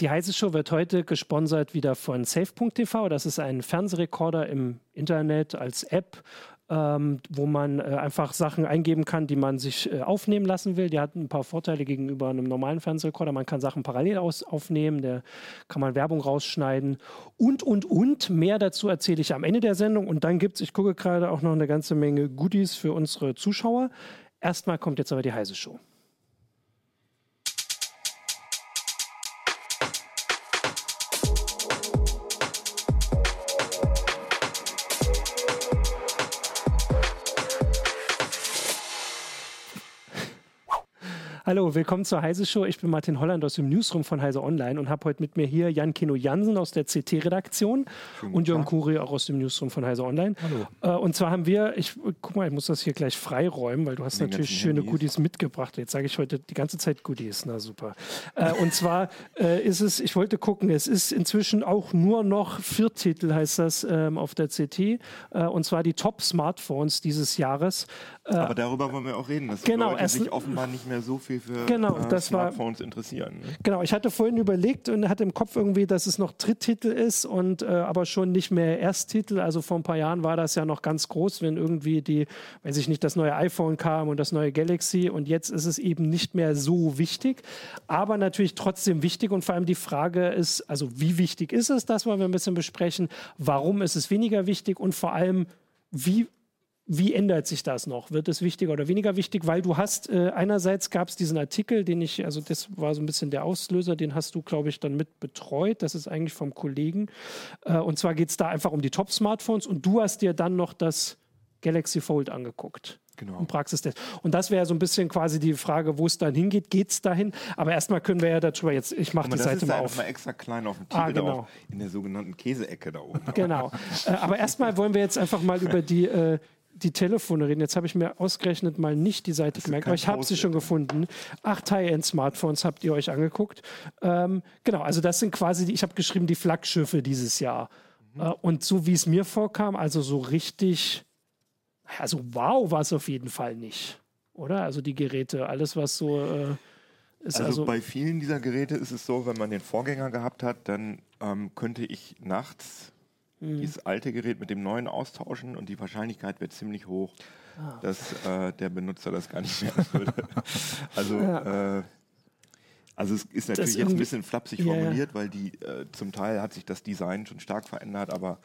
Die heiße Show wird heute gesponsert wieder von Safe.tv. Das ist ein Fernsehrekorder im Internet als App ähm, wo man äh, einfach Sachen eingeben kann, die man sich äh, aufnehmen lassen will. Die hat ein paar Vorteile gegenüber einem normalen Fernsehrekorder. Man kann Sachen parallel aus aufnehmen, da kann man Werbung rausschneiden und, und, und. Mehr dazu erzähle ich am Ende der Sendung. Und dann gibt es, ich gucke gerade, auch noch eine ganze Menge Goodies für unsere Zuschauer. Erstmal kommt jetzt aber die heiße Show. Hallo, willkommen zur Heise Show. Ich bin Martin Holland aus dem Newsroom von Heise Online und habe heute mit mir hier Jan Kino Jansen aus der CT-Redaktion und Jörn Kuri auch aus dem Newsroom von Heise Online. Hallo. Äh, und zwar haben wir, ich guck mal, ich muss das hier gleich freiräumen, weil du hast Den natürlich schöne Handys. Goodies mitgebracht. Jetzt sage ich heute die ganze Zeit Goodies. Na super. Äh, und zwar äh, ist es, ich wollte gucken, es ist inzwischen auch nur noch vier Titel, heißt das ähm, auf der CT. Und zwar die Top-Smartphones dieses Jahres. Aber darüber wollen wir auch reden, dass genau, Leute sich offenbar nicht mehr so viel für genau, äh, das Smartphones war, interessieren. Ne? Genau, ich hatte vorhin überlegt und hatte im Kopf irgendwie, dass es noch Dritttitel ist und äh, aber schon nicht mehr Ersttitel. Also vor ein paar Jahren war das ja noch ganz groß, wenn irgendwie die, wenn sich nicht das neue iPhone kam und das neue Galaxy und jetzt ist es eben nicht mehr so wichtig, aber natürlich trotzdem wichtig und vor allem die Frage ist, also wie wichtig ist es, das wollen wir ein bisschen besprechen, warum ist es weniger wichtig und vor allem, wie wie ändert sich das noch? Wird es wichtiger oder weniger wichtig? Weil du hast, äh, einerseits gab es diesen Artikel, den ich, also das war so ein bisschen der Auslöser, den hast du, glaube ich, dann mit betreut. Das ist eigentlich vom Kollegen. Äh, und zwar geht es da einfach um die Top-Smartphones und du hast dir dann noch das Galaxy Fold angeguckt. Genau. Praxistest. Und das wäre so ein bisschen quasi die Frage, wo es dann hingeht. Geht es dahin? Aber erstmal können wir ja darüber jetzt, ich mache die Seite mal auf. mal extra klein auf dem ah, Titel ah, genau. in der sogenannten Käseecke da oben. Genau. äh, aber erstmal wollen wir jetzt einfach mal über die äh, die Telefone reden. Jetzt habe ich mir ausgerechnet mal nicht die Seite gemerkt, aber ich habe sie schon gefunden. Acht High-End-Smartphones habt ihr euch angeguckt. Ähm, genau, also das sind quasi, die, ich habe geschrieben, die Flaggschiffe dieses Jahr. Mhm. Äh, und so wie es mir vorkam, also so richtig, also wow war es auf jeden Fall nicht. Oder? Also die Geräte, alles was so... Äh, also, also, bei vielen dieser Geräte ist es so, wenn man den Vorgänger gehabt hat, dann ähm, könnte ich nachts mhm. dieses alte Gerät mit dem neuen austauschen und die Wahrscheinlichkeit wird ziemlich hoch, ah. dass äh, der Benutzer das gar nicht mehr würde. also ja. äh, also es ist natürlich jetzt ein bisschen flapsig yeah. formuliert, weil die äh, zum Teil hat sich das Design schon stark verändert, aber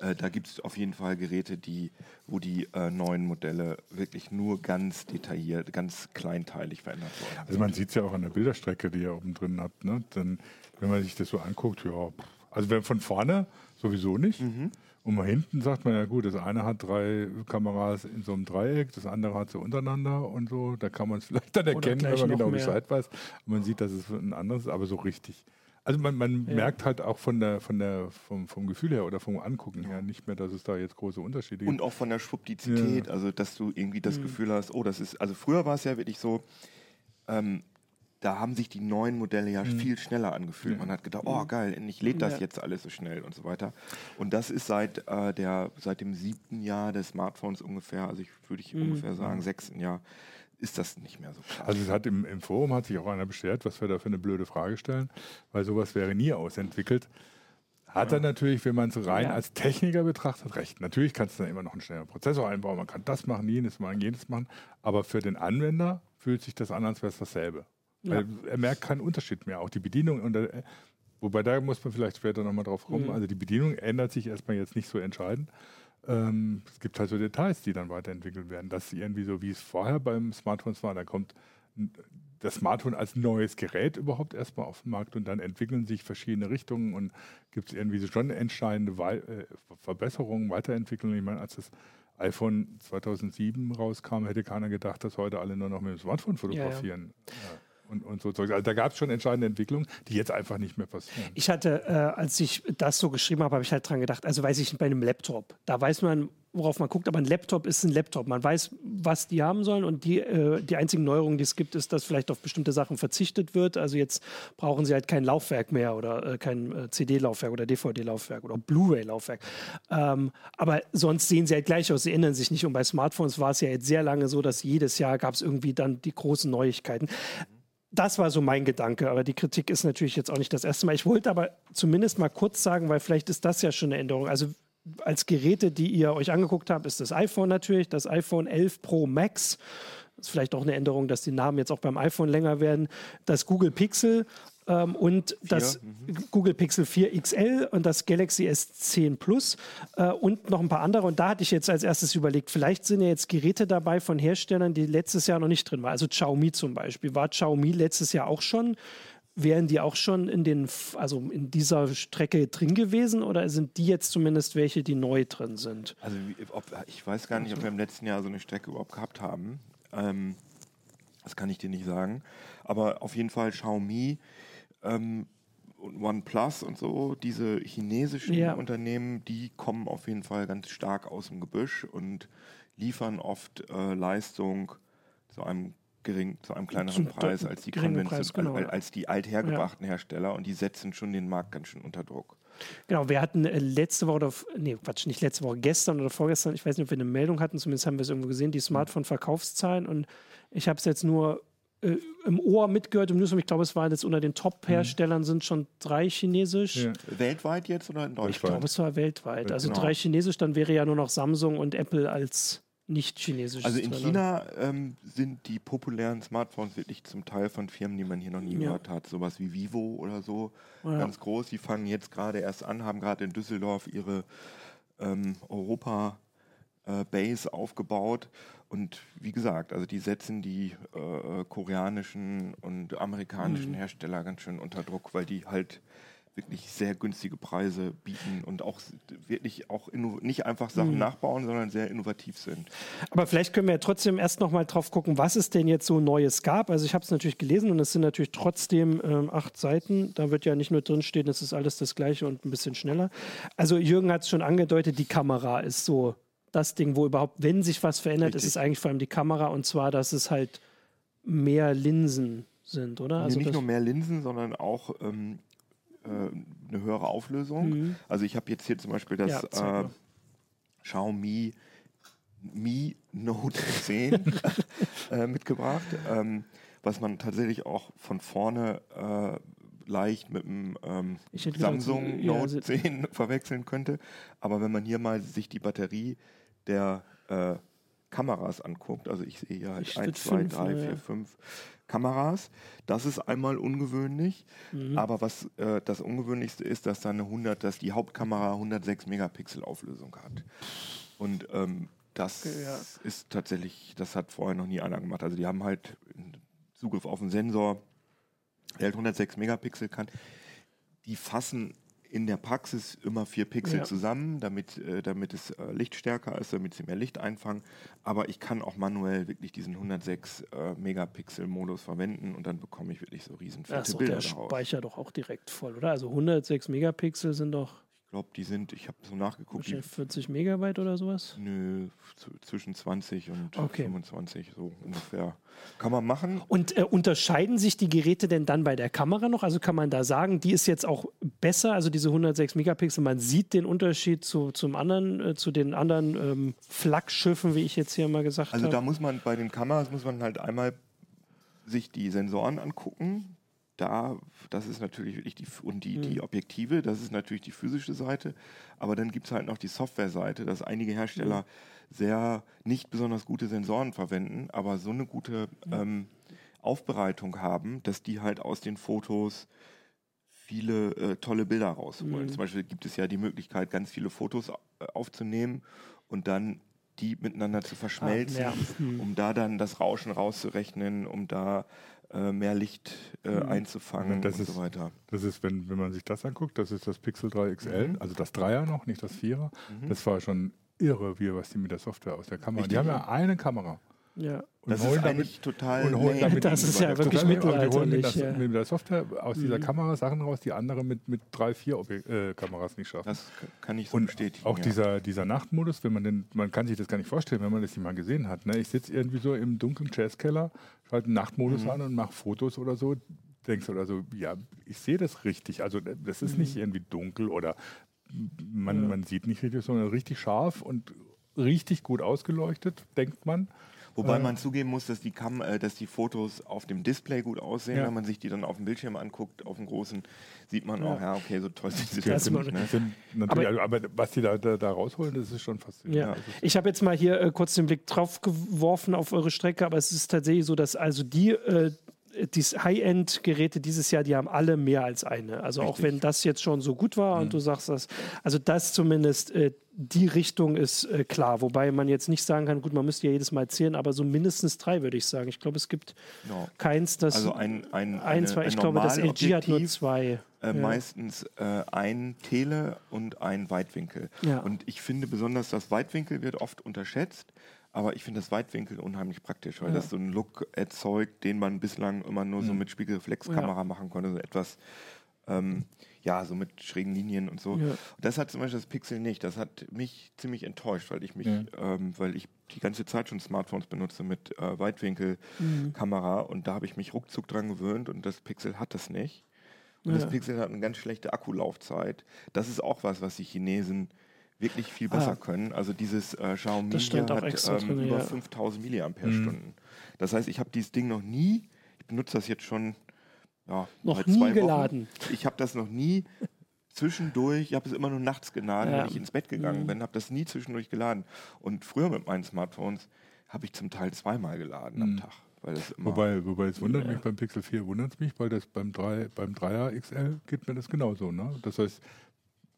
äh, da gibt es auf jeden Fall Geräte, die, wo die äh, neuen Modelle wirklich nur ganz detailliert, ganz kleinteilig verändert wurden. Also man sieht es ja auch an der Bilderstrecke, die er oben drin hat. Ne? Dann, wenn man sich das so anguckt, ja, also wenn von vorne Sowieso nicht. Mhm. Und mal hinten sagt man ja gut, das eine hat drei Kameras in so einem Dreieck, das andere hat sie untereinander und so. Da kann man es vielleicht dann erkennen, wenn man genau mehr. Bescheid weiß. Und man sieht, dass es ein anderes ist, aber so richtig. Also man, man ja. merkt halt auch von der, von der, vom, vom Gefühl her oder vom Angucken her nicht mehr, dass es da jetzt große Unterschiede gibt. Und auch von der Schwuppdizität, ja. also dass du irgendwie das mhm. Gefühl hast, oh, das ist, also früher war es ja wirklich so, ähm, da haben sich die neuen Modelle ja mhm. viel schneller angefühlt. Man hat gedacht, oh mhm. geil, endlich lädt das ja. jetzt alles so schnell und so weiter. Und das ist seit, äh, der, seit dem siebten Jahr des Smartphones ungefähr, also ich würde ich mhm. ungefähr sagen, sechsten Jahr, ist das nicht mehr so klar. Also es hat im, im Forum hat sich auch einer beschwert, was wir da für eine blöde Frage stellen, weil sowas wäre nie ausentwickelt. Hat ja. er natürlich, wenn man es rein ja. als Techniker betrachtet, recht. Natürlich kannst du dann immer noch einen schnellen Prozessor einbauen, man kann das machen, jenes machen, jenes machen, aber für den Anwender fühlt sich das an, als wäre es dasselbe. Ja. er merkt keinen Unterschied mehr. Auch die Bedienung, und, äh, wobei da muss man vielleicht später nochmal drauf kommen. Mhm. Also die Bedienung ändert sich erstmal jetzt nicht so entscheidend. Ähm, es gibt halt so Details, die dann weiterentwickelt werden. Das irgendwie so, wie es vorher beim Smartphone war, da kommt das Smartphone als neues Gerät überhaupt erstmal auf den Markt und dann entwickeln sich verschiedene Richtungen und gibt es irgendwie so schon entscheidende We äh, Verbesserungen, Weiterentwicklungen. Ich meine, als das iPhone 2007 rauskam, hätte keiner gedacht, dass heute alle nur noch mit dem Smartphone fotografieren. Ja, ja. Ja und, und so Also da gab es schon entscheidende Entwicklungen, die jetzt einfach nicht mehr passieren. Ich hatte, äh, als ich das so geschrieben habe, habe ich halt dran gedacht, also weiß ich bei einem Laptop, da weiß man, worauf man guckt, aber ein Laptop ist ein Laptop. Man weiß, was die haben sollen und die, äh, die einzigen Neuerungen, die es gibt, ist, dass vielleicht auf bestimmte Sachen verzichtet wird. Also jetzt brauchen sie halt kein Laufwerk mehr oder äh, kein äh, CD-Laufwerk oder DVD-Laufwerk oder Blu-ray-Laufwerk. Ähm, aber sonst sehen sie halt gleich aus, sie ändern sich nicht. Und bei Smartphones war es ja jetzt sehr lange so, dass jedes Jahr gab es irgendwie dann die großen Neuigkeiten das war so mein Gedanke, aber die Kritik ist natürlich jetzt auch nicht das erste Mal. Ich wollte aber zumindest mal kurz sagen, weil vielleicht ist das ja schon eine Änderung. Also als Geräte, die ihr euch angeguckt habt, ist das iPhone natürlich, das iPhone 11 Pro Max. Das ist vielleicht auch eine Änderung, dass die Namen jetzt auch beim iPhone länger werden. Das Google Pixel ähm, und das mhm. Google Pixel 4 XL und das Galaxy S10 Plus äh, und noch ein paar andere. Und da hatte ich jetzt als erstes überlegt, vielleicht sind ja jetzt Geräte dabei von Herstellern, die letztes Jahr noch nicht drin waren. Also Xiaomi zum Beispiel. War Xiaomi letztes Jahr auch schon? Wären die auch schon in den, also in dieser Strecke drin gewesen oder sind die jetzt zumindest welche, die neu drin sind? Also ob, ich weiß gar nicht, ob wir im letzten Jahr so eine Strecke überhaupt gehabt haben. Ähm, das kann ich dir nicht sagen. Aber auf jeden Fall Xiaomi ähm, OnePlus und so, diese chinesischen ja. Unternehmen, die kommen auf jeden Fall ganz stark aus dem Gebüsch und liefern oft äh, Leistung zu einem gering, zu einem kleineren Preis als die Preis, genau. als, als die althergebrachten ja. Hersteller und die setzen schon den Markt ganz schön unter Druck. Genau, wir hatten äh, letzte Woche, oder, nee, Quatsch, nicht letzte Woche, gestern oder vorgestern, ich weiß nicht, ob wir eine Meldung hatten, zumindest haben wir es irgendwo gesehen, die Smartphone-Verkaufszahlen und ich habe es jetzt nur äh, im Ohr mitgehört im Newsroom. Ich glaube, es waren jetzt unter den Top-Herstellern sind schon drei chinesisch. Ja. Weltweit jetzt oder in Deutschland? Ich glaube, es war weltweit. Also genau. drei chinesisch, dann wäre ja nur noch Samsung und Apple als nicht chinesisch. Also in China ähm, sind die populären Smartphones wirklich zum Teil von Firmen, die man hier noch nie ja. gehört hat. Sowas wie Vivo oder so. Ja. Ganz groß. Die fangen jetzt gerade erst an, haben gerade in Düsseldorf ihre ähm, Europa- äh, Base aufgebaut. Und wie gesagt, also die setzen die äh, koreanischen und amerikanischen mhm. Hersteller ganz schön unter Druck, weil die halt wirklich sehr günstige Preise bieten und auch wirklich auch nicht einfach Sachen mhm. nachbauen, sondern sehr innovativ sind. Aber vielleicht können wir ja trotzdem erst noch mal drauf gucken, was es denn jetzt so Neues gab. Also ich habe es natürlich gelesen und es sind natürlich trotzdem ähm, acht Seiten. Da wird ja nicht nur drinstehen, es ist alles das Gleiche und ein bisschen schneller. Also Jürgen hat es schon angedeutet, die Kamera ist so das Ding, wo überhaupt, wenn sich was verändert, Richtig. ist es eigentlich vor allem die Kamera und zwar, dass es halt mehr Linsen sind, oder? Also nicht nur mehr Linsen, sondern auch ähm, äh, eine höhere Auflösung. Mhm. Also ich habe jetzt hier zum Beispiel das ja, äh, Xiaomi Mi Note 10 äh, mitgebracht, ähm, was man tatsächlich auch von vorne äh, leicht mit dem ähm, Samsung gesagt, Note ja, 10 verwechseln könnte. Aber wenn man hier mal sich die Batterie der äh, Kameras anguckt, also ich sehe hier halt 1, 2, 3, 4, 5 Kameras. Das ist einmal ungewöhnlich, mhm. aber was äh, das Ungewöhnlichste ist, dass da eine 100, dass die Hauptkamera 106 Megapixel Auflösung hat. Und ähm, das ja. ist tatsächlich, das hat vorher noch nie einer gemacht. Also die haben halt Zugriff auf einen Sensor, der halt 106 Megapixel kann. Die fassen in der Praxis immer vier Pixel ja. zusammen, damit, äh, damit es äh, lichtstärker ist, damit sie mehr Licht einfangen. Aber ich kann auch manuell wirklich diesen 106 äh, Megapixel Modus verwenden und dann bekomme ich wirklich so riesen fette Bilder der daraus. Speicher doch auch direkt voll, oder? Also 106 Megapixel sind doch glaube, die sind, ich habe so nachgeguckt. Die, 40 Megabyte oder sowas? Nö, zwischen 20 und okay. 25, so ungefähr. Kann man machen. Und äh, unterscheiden sich die Geräte denn dann bei der Kamera noch? Also kann man da sagen, die ist jetzt auch besser, also diese 106 Megapixel, man sieht den Unterschied zu, zum anderen, äh, zu den anderen ähm, Flaggschiffen, wie ich jetzt hier mal gesagt habe? Also da muss man bei den Kameras muss man halt einmal sich die Sensoren angucken, da, das ist natürlich wirklich die, und die, mhm. die Objektive, das ist natürlich die physische Seite, aber dann gibt es halt noch die Software-Seite, dass einige Hersteller mhm. sehr nicht besonders gute Sensoren verwenden, aber so eine gute ähm, Aufbereitung haben, dass die halt aus den Fotos viele äh, tolle Bilder rausholen. Mhm. Zum Beispiel gibt es ja die Möglichkeit, ganz viele Fotos äh, aufzunehmen und dann die miteinander zu verschmelzen, ah, ja. mhm. um da dann das Rauschen rauszurechnen, um da mehr Licht äh, mhm. einzufangen und, und so weiter. Das ist, wenn, wenn man sich das anguckt, das ist das Pixel 3 XL, mhm. also das Dreier noch, nicht das Vierer. Mhm. Das war schon irre, wie was die mit der Software aus der Kamera. Richtig. Die haben ja eine Kamera. Ja. Und das ist eigentlich total. Und holen damit das ist ja wirklich mittelalterlich. Die holen mit der Software aus dieser mhm. Kamera Sachen raus, die andere mit, mit drei, vier Objek äh, Kameras nicht schaffen. Das kann ich so und bestätigen. Auch ja. dieser, dieser Nachtmodus, wenn man den, man kann sich das gar nicht vorstellen, wenn man das nicht mal gesehen hat. Ne? Ich sitze irgendwie so im dunklen Jazzkeller, schalte einen Nachtmodus mhm. an und mache Fotos oder so. Denkst du oder so, ja, ich sehe das richtig. Also das ist mhm. nicht irgendwie dunkel oder man, ja. man sieht nicht richtig, sondern richtig scharf und richtig gut ausgeleuchtet, denkt man. Wobei man zugeben muss, dass die, Kam äh, dass die Fotos auf dem Display gut aussehen. Ja. Wenn man sich die dann auf dem Bildschirm anguckt, auf dem großen, sieht man auch, ja, okay, so toll sind sie das nicht. Ne? Sind aber, also, aber, was die da, da, da, rausholen, das ist schon faszinierend. Ja. Ich habe jetzt mal hier äh, kurz den Blick drauf geworfen auf eure Strecke, aber es ist tatsächlich so, dass also die äh, die High-End-Geräte dieses Jahr, die haben alle mehr als eine. Also Richtig. auch wenn das jetzt schon so gut war mhm. und du sagst das, also das zumindest, äh, die Richtung ist äh, klar. Wobei man jetzt nicht sagen kann, gut, man müsste ja jedes Mal zählen, aber so mindestens drei würde ich sagen. Ich glaube, es gibt no. keins, das. Also ein, ein, ein zwei, ich glaube, das LG hat nur zwei. Äh, ja. Meistens äh, ein Tele und ein Weitwinkel. Ja. Und ich finde besonders, das Weitwinkel wird oft unterschätzt. Aber ich finde das Weitwinkel unheimlich praktisch, weil ja. das so einen Look erzeugt, den man bislang immer nur so mhm. mit Spiegelreflexkamera ja. machen konnte. So etwas, ähm, ja, so mit schrägen Linien und so. Ja. Das hat zum Beispiel das Pixel nicht. Das hat mich ziemlich enttäuscht, weil ich mich, ähm, weil ich die ganze Zeit schon Smartphones benutze mit äh, Weitwinkelkamera mhm. und da habe ich mich ruckzuck dran gewöhnt und das Pixel hat das nicht. Und das Pixel hat eine ganz schlechte Akkulaufzeit. Das ist auch was, was die Chinesen wirklich viel besser ah. können. Also dieses äh, Xiaomi hat ähm, drin, über ja. 5000 mAh. Mhm. Das heißt, ich habe dieses Ding noch nie, ich benutze das jetzt schon ja, noch nie geladen. Wochen. Ich habe das noch nie zwischendurch, ich habe es immer nur nachts geladen, ja. wenn ich ins Bett gegangen mhm. bin, habe das nie zwischendurch geladen. Und früher mit meinen Smartphones habe ich zum Teil zweimal geladen mhm. am Tag. wobei, wobei es wundert ja. mich beim Pixel 4 wundert es mich, weil das beim 3, beim 3er XL geht mir das genauso. Ne? Das heißt,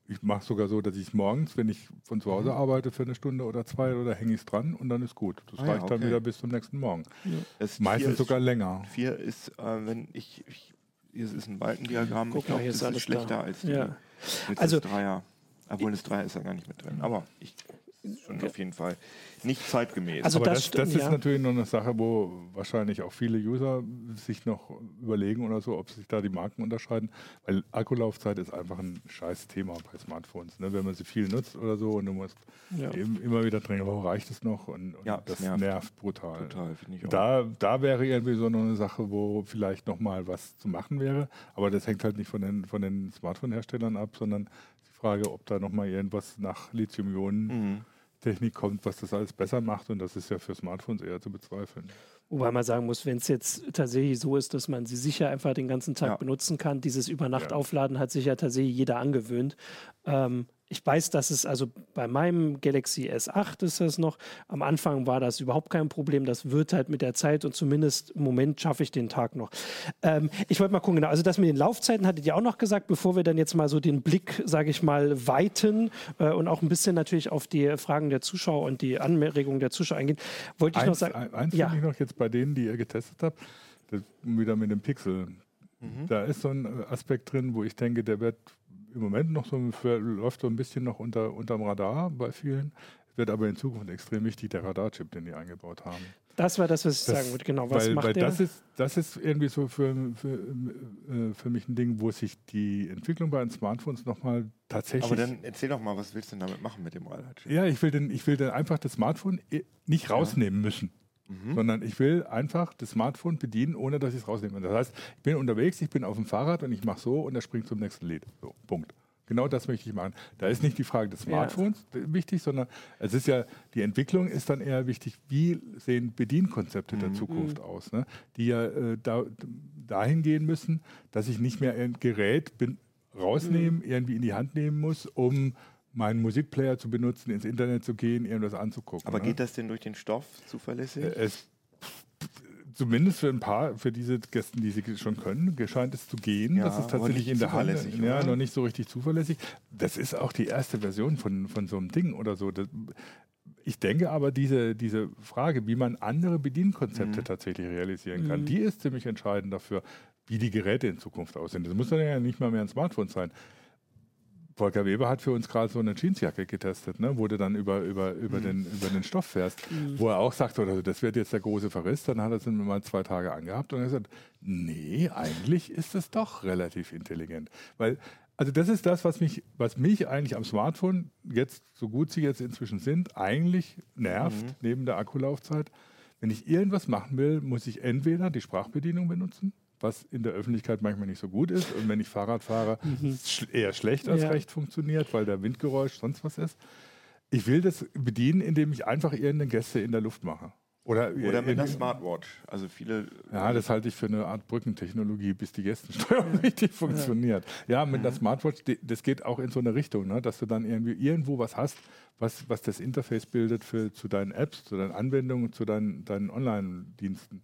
ich mache sogar so, dass ich morgens, wenn ich von zu Hause mhm. arbeite für eine Stunde oder zwei, oder hänge ich es dran und dann ist gut. Das ah, reicht ja, okay. dann wieder bis zum nächsten Morgen. Ja. Meistens sogar ist, länger. Vier ist, äh, wenn ich, ich, hier ist ein Balkendiagramm, Guck ich glaube, das ist schlechter da. als die, ja. also, das Dreier. Obwohl das Dreier ist ja gar nicht mit drin. Aber ich schon auf jeden Fall nicht zeitgemäß. Also Aber das, das, das ist ja. natürlich noch eine Sache, wo wahrscheinlich auch viele User sich noch überlegen oder so, ob sich da die Marken unterscheiden. Weil Akkulaufzeit ist einfach ein scheiß Thema bei Smartphones. Ne? Wenn man sie viel nutzt oder so und du musst ja. eben immer wieder drängen, warum reicht es noch? Und, und ja, das nervt, nervt brutal. Total, da, da wäre irgendwie so noch eine Sache, wo vielleicht noch mal was zu machen wäre. Aber das hängt halt nicht von den, von den Smartphone-Herstellern ab, sondern die Frage, ob da noch mal irgendwas nach Lithium-Ionen mhm Technik kommt, was das alles besser macht. Und das ist ja für Smartphones eher zu bezweifeln. Wobei man sagen muss, wenn es jetzt tatsächlich so ist, dass man sie sicher einfach den ganzen Tag ja. benutzen kann, dieses Übernachtaufladen hat sich ja tatsächlich jeder angewöhnt. Ähm, ich weiß, dass es also bei meinem Galaxy S8 ist das noch. Am Anfang war das überhaupt kein Problem. Das wird halt mit der Zeit und zumindest im Moment schaffe ich den Tag noch. Ähm, ich wollte mal gucken, genau. Also das mit den Laufzeiten hattet ihr auch noch gesagt, bevor wir dann jetzt mal so den Blick, sage ich mal, weiten äh, und auch ein bisschen natürlich auf die Fragen der Zuschauer und die Anregungen der Zuschauer eingehen, wollte ich eins, noch sagen. Eins ja. finde ich noch jetzt bei denen, die ihr getestet habt, wieder mit dem Pixel. Mhm. Da ist so ein Aspekt drin, wo ich denke, der wird im Moment noch so, läuft so ein bisschen noch unter, unterm Radar bei vielen. Wird aber in Zukunft extrem wichtig, der Radarchip, den die eingebaut haben. Das war das, was ich das, sagen wollte, genau. Was weil, macht weil der? Das ist, das ist irgendwie so für, für, äh, für mich ein Ding, wo sich die Entwicklung bei den Smartphones nochmal tatsächlich. Aber dann erzähl doch mal, was willst du denn damit machen mit dem Radarchip? Ja, ich will, den, ich will dann einfach das Smartphone nicht rausnehmen müssen. Mhm. Sondern ich will einfach das Smartphone bedienen, ohne dass ich es rausnehme. Das heißt, ich bin unterwegs, ich bin auf dem Fahrrad und ich mache so und er springt zum nächsten Lied. So, Punkt. Genau das möchte ich machen. Da ist nicht die Frage des Smartphones ja. wichtig, sondern es ist ja, die Entwicklung ist dann eher wichtig, wie sehen Bedienkonzepte mhm. der Zukunft mhm. aus, ne? die ja äh, da, dahin gehen müssen, dass ich nicht mehr ein Gerät bin, rausnehmen, mhm. irgendwie in die Hand nehmen muss, um meinen Musikplayer zu benutzen, ins Internet zu gehen, irgendwas anzugucken. Aber ne? geht das denn durch den Stoff zuverlässig? Es zumindest für ein paar, für diese Gäste, die sie schon können, scheint es zu gehen. Ja, das ist tatsächlich in der Hand. Ja, noch nicht so richtig zuverlässig. Das ist auch die erste Version von, von so einem Ding oder so. Das, ich denke aber, diese, diese Frage, wie man andere Bedienkonzepte mhm. tatsächlich realisieren kann, mhm. die ist ziemlich entscheidend dafür, wie die Geräte in Zukunft aussehen. Das muss dann ja nicht mal mehr ein Smartphone sein. Volker Weber hat für uns gerade so eine Jeansjacke getestet, ne? wo du dann über, über, über, mhm. den, über den Stoff fährst, mhm. wo er auch sagt, oder, das wird jetzt der große Verriss, dann hat er es mal zwei Tage angehabt und er hat gesagt, nee, eigentlich ist es doch relativ intelligent. Weil, also das ist das, was mich, was mich eigentlich am Smartphone, jetzt, so gut sie jetzt inzwischen sind, eigentlich nervt, mhm. neben der Akkulaufzeit. Wenn ich irgendwas machen will, muss ich entweder die Sprachbedienung benutzen, was in der Öffentlichkeit manchmal nicht so gut ist. Und wenn ich Fahrrad fahre, mhm. eher schlecht als ja. recht funktioniert, weil der Windgeräusch sonst was ist. Ich will das bedienen, indem ich einfach irgendeine Gäste in der Luft mache. Oder, Oder mit einer Smartwatch. Also viele. Ja, das halte ich für eine Art Brückentechnologie, bis die Gästensteuerung richtig funktioniert. Ja, mit einer Smartwatch, das geht auch in so eine Richtung, ne? dass du dann irgendwie irgendwo was hast, was, was das Interface bildet für, zu deinen Apps, zu deinen Anwendungen, zu deinen, deinen Online-Diensten.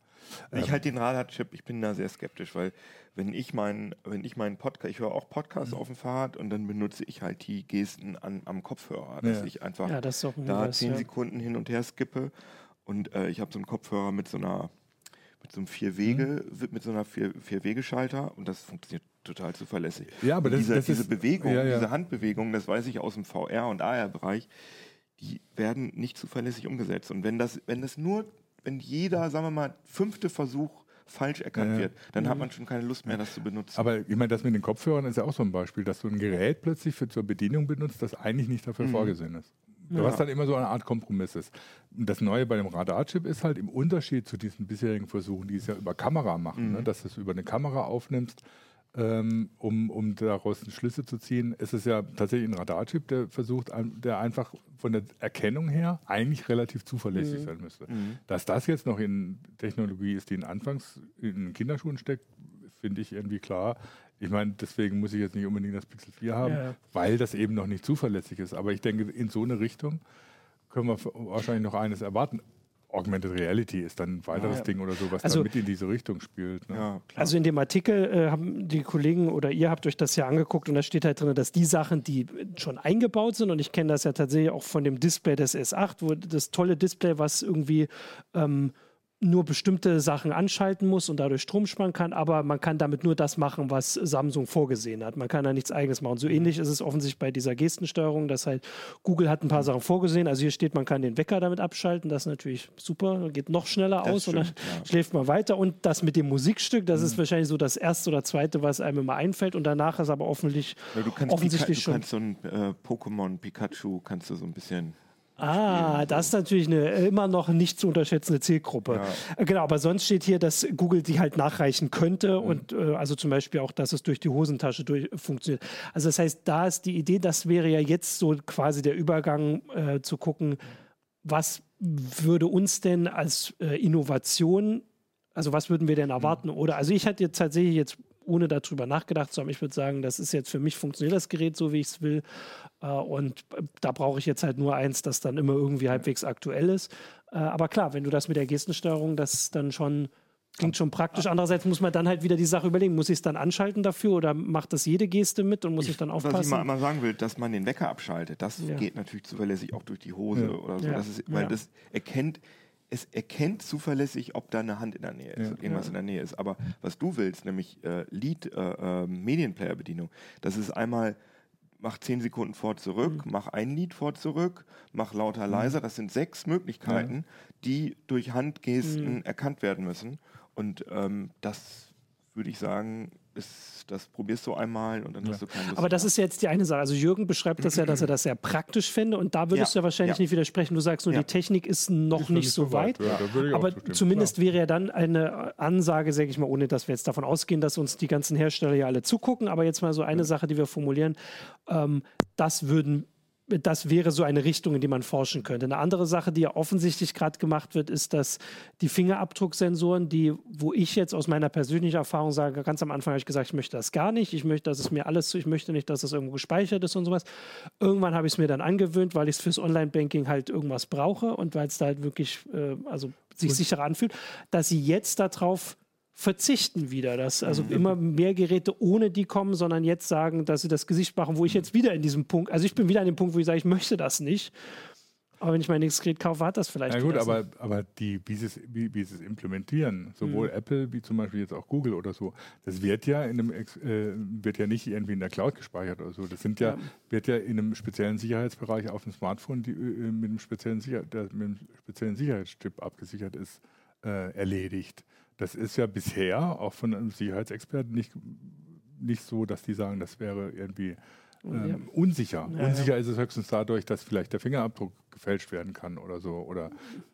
Ich ähm. halte den Radarchip, ich bin da sehr skeptisch, weil wenn ich meinen, wenn ich meinen Podcast, ich höre auch Podcasts mhm. auf dem Fahrrad und dann benutze ich halt die Gesten an, am Kopfhörer, dass ja. ich einfach ja, das da zehn ja. Sekunden hin und her skippe und äh, ich habe so einen Kopfhörer mit so einer mit so einem vier Wege, mhm. mit so einer vier, vier Wegeschalter und das funktioniert total zuverlässig. Ja, aber das, diese, das diese ist, Bewegung, ja, ja. diese Handbewegung, das weiß ich aus dem VR und AR-Bereich, die werden nicht zuverlässig umgesetzt. Und wenn das, wenn das nur, wenn jeder, sagen wir mal, fünfte Versuch falsch erkannt ja, wird, dann mhm. hat man schon keine Lust mehr, das zu benutzen. Aber ich meine, das mit den Kopfhörern ist ja auch so ein Beispiel, dass du ein Gerät plötzlich für zur Bedienung benutzt, das eigentlich nicht dafür mhm. vorgesehen ist. Ja. Was dann immer so eine Art Kompromiss ist. Das Neue bei dem Radarchip ist halt im Unterschied zu diesen bisherigen Versuchen, die es ja über Kamera machen, mhm. ne, dass du es über eine Kamera aufnimmst, ähm, um, um daraus Schlüsse zu ziehen, ist es ja tatsächlich ein Radarchip, der versucht, der einfach von der Erkennung her eigentlich relativ zuverlässig mhm. sein müsste. Mhm. Dass das jetzt noch in Technologie ist, die in Anfangs in Kinderschuhen steckt, finde ich irgendwie klar. Ich meine, deswegen muss ich jetzt nicht unbedingt das Pixel 4 haben, ja. weil das eben noch nicht zuverlässig ist. Aber ich denke, in so eine Richtung können wir wahrscheinlich noch eines erwarten. Augmented Reality ist dann ein weiteres ja, Ding oder so, was also, mit in diese Richtung spielt. Ne? Ja, also in dem Artikel äh, haben die Kollegen oder ihr habt euch das ja angeguckt und da steht halt drin, dass die Sachen, die schon eingebaut sind, und ich kenne das ja tatsächlich auch von dem Display des S8, wo das tolle Display, was irgendwie ähm, nur bestimmte Sachen anschalten muss und dadurch Strom sparen kann, aber man kann damit nur das machen, was Samsung vorgesehen hat. Man kann da nichts eigenes machen. So ähnlich ist es offensichtlich bei dieser Gestensteuerung, dass halt Google hat ein paar Sachen vorgesehen. Also hier steht, man kann den Wecker damit abschalten. Das ist natürlich super. Geht noch schneller das aus stimmt, und dann ja. schläft man weiter. Und das mit dem Musikstück, das mhm. ist wahrscheinlich so das erste oder zweite, was einem immer einfällt. Und danach ist aber offensichtlich, ja, du kannst offensichtlich Pika, du schon. kannst so ein äh, Pokémon Pikachu kannst du so ein bisschen Ah, das ist natürlich eine immer noch nicht zu unterschätzende Zielgruppe. Ja. Äh, genau, aber sonst steht hier, dass Google die halt nachreichen könnte mhm. und äh, also zum Beispiel auch, dass es durch die Hosentasche durch, funktioniert. Also das heißt, da ist die Idee, das wäre ja jetzt so quasi der Übergang äh, zu gucken, was würde uns denn als äh, Innovation, also was würden wir denn erwarten? Mhm. Oder also ich hatte jetzt tatsächlich jetzt ohne darüber nachgedacht zu haben. Ich würde sagen, das ist jetzt für mich funktioniert das Gerät so, wie ich es will. Äh, und äh, da brauche ich jetzt halt nur eins, das dann immer irgendwie halbwegs aktuell ist. Äh, aber klar, wenn du das mit der Gestensteuerung, das dann schon klingt schon praktisch. Andererseits muss man dann halt wieder die Sache überlegen, muss ich es dann anschalten dafür oder macht das jede Geste mit und muss ich, ich dann aufpassen? Was ich mal, mal, sagen will, dass man den Wecker abschaltet, das ja. geht natürlich zuverlässig auch durch die Hose ja. oder so. Ja. Das ist, weil das erkennt, es erkennt zuverlässig, ob da eine Hand in der Nähe ist, ja, irgendwas ja. in der Nähe ist. Aber was du willst, nämlich äh, Lead äh, äh, Medienplayer-Bedienung, das ist einmal mach zehn Sekunden vor zurück, mhm. mach ein Lied vor zurück, mach lauter mhm. leiser. Das sind sechs Möglichkeiten, ja. die durch Handgesten mhm. erkannt werden müssen. Und ähm, das würde ich sagen, ist, das probierst du einmal und dann ja. hast du keine Lust Aber das mehr. ist jetzt die eine Sache. Also Jürgen beschreibt das ja, dass er das sehr praktisch finde und da würdest ja. du ja wahrscheinlich ja. nicht widersprechen. Du sagst nur, die Technik ist noch ist nicht, so weit. weit. Aber zumindest wäre ja dann eine Ansage, sage ich mal, ohne dass wir jetzt davon ausgehen, dass uns die ganzen Hersteller ja alle zugucken, aber jetzt mal so eine Sache, die wir formulieren, ähm, das würden das wäre so eine Richtung, in die man forschen könnte. Eine andere Sache, die ja offensichtlich gerade gemacht wird, ist, dass die Fingerabdrucksensoren, die, wo ich jetzt aus meiner persönlichen Erfahrung sage, ganz am Anfang habe ich gesagt, ich möchte das gar nicht, ich möchte, dass es mir alles, ich möchte nicht, dass das irgendwo gespeichert ist und sowas. Irgendwann habe ich es mir dann angewöhnt, weil ich es fürs Online-Banking halt irgendwas brauche und weil es da halt wirklich, äh, also sich sicherer anfühlt, dass sie jetzt darauf verzichten wieder. Dass also mhm. immer mehr Geräte ohne die kommen, sondern jetzt sagen, dass sie das Gesicht machen, wo ich jetzt wieder in diesem Punkt, also ich bin wieder an dem Punkt, wo ich sage, ich möchte das nicht. Aber wenn ich mein nächstes Gerät kaufe, hat das vielleicht. Ja gut, aber, aber die, wie, sie es, wie, wie sie es implementieren, sowohl mhm. Apple wie zum Beispiel jetzt auch Google oder so, das wird ja in einem äh, wird ja nicht irgendwie in der Cloud gespeichert oder so. Das sind ja, ja. wird ja in einem speziellen Sicherheitsbereich auf dem Smartphone, die äh, mit einem speziellen, Sicher der mit einem speziellen Sicherheitschip abgesichert ist, äh, erledigt. Das ist ja bisher auch von einem Sicherheitsexperten nicht, nicht so, dass die sagen, das wäre irgendwie ähm, unsicher. Ja, unsicher ja. ist es höchstens dadurch, dass vielleicht der Fingerabdruck gefälscht werden kann oder so. Oder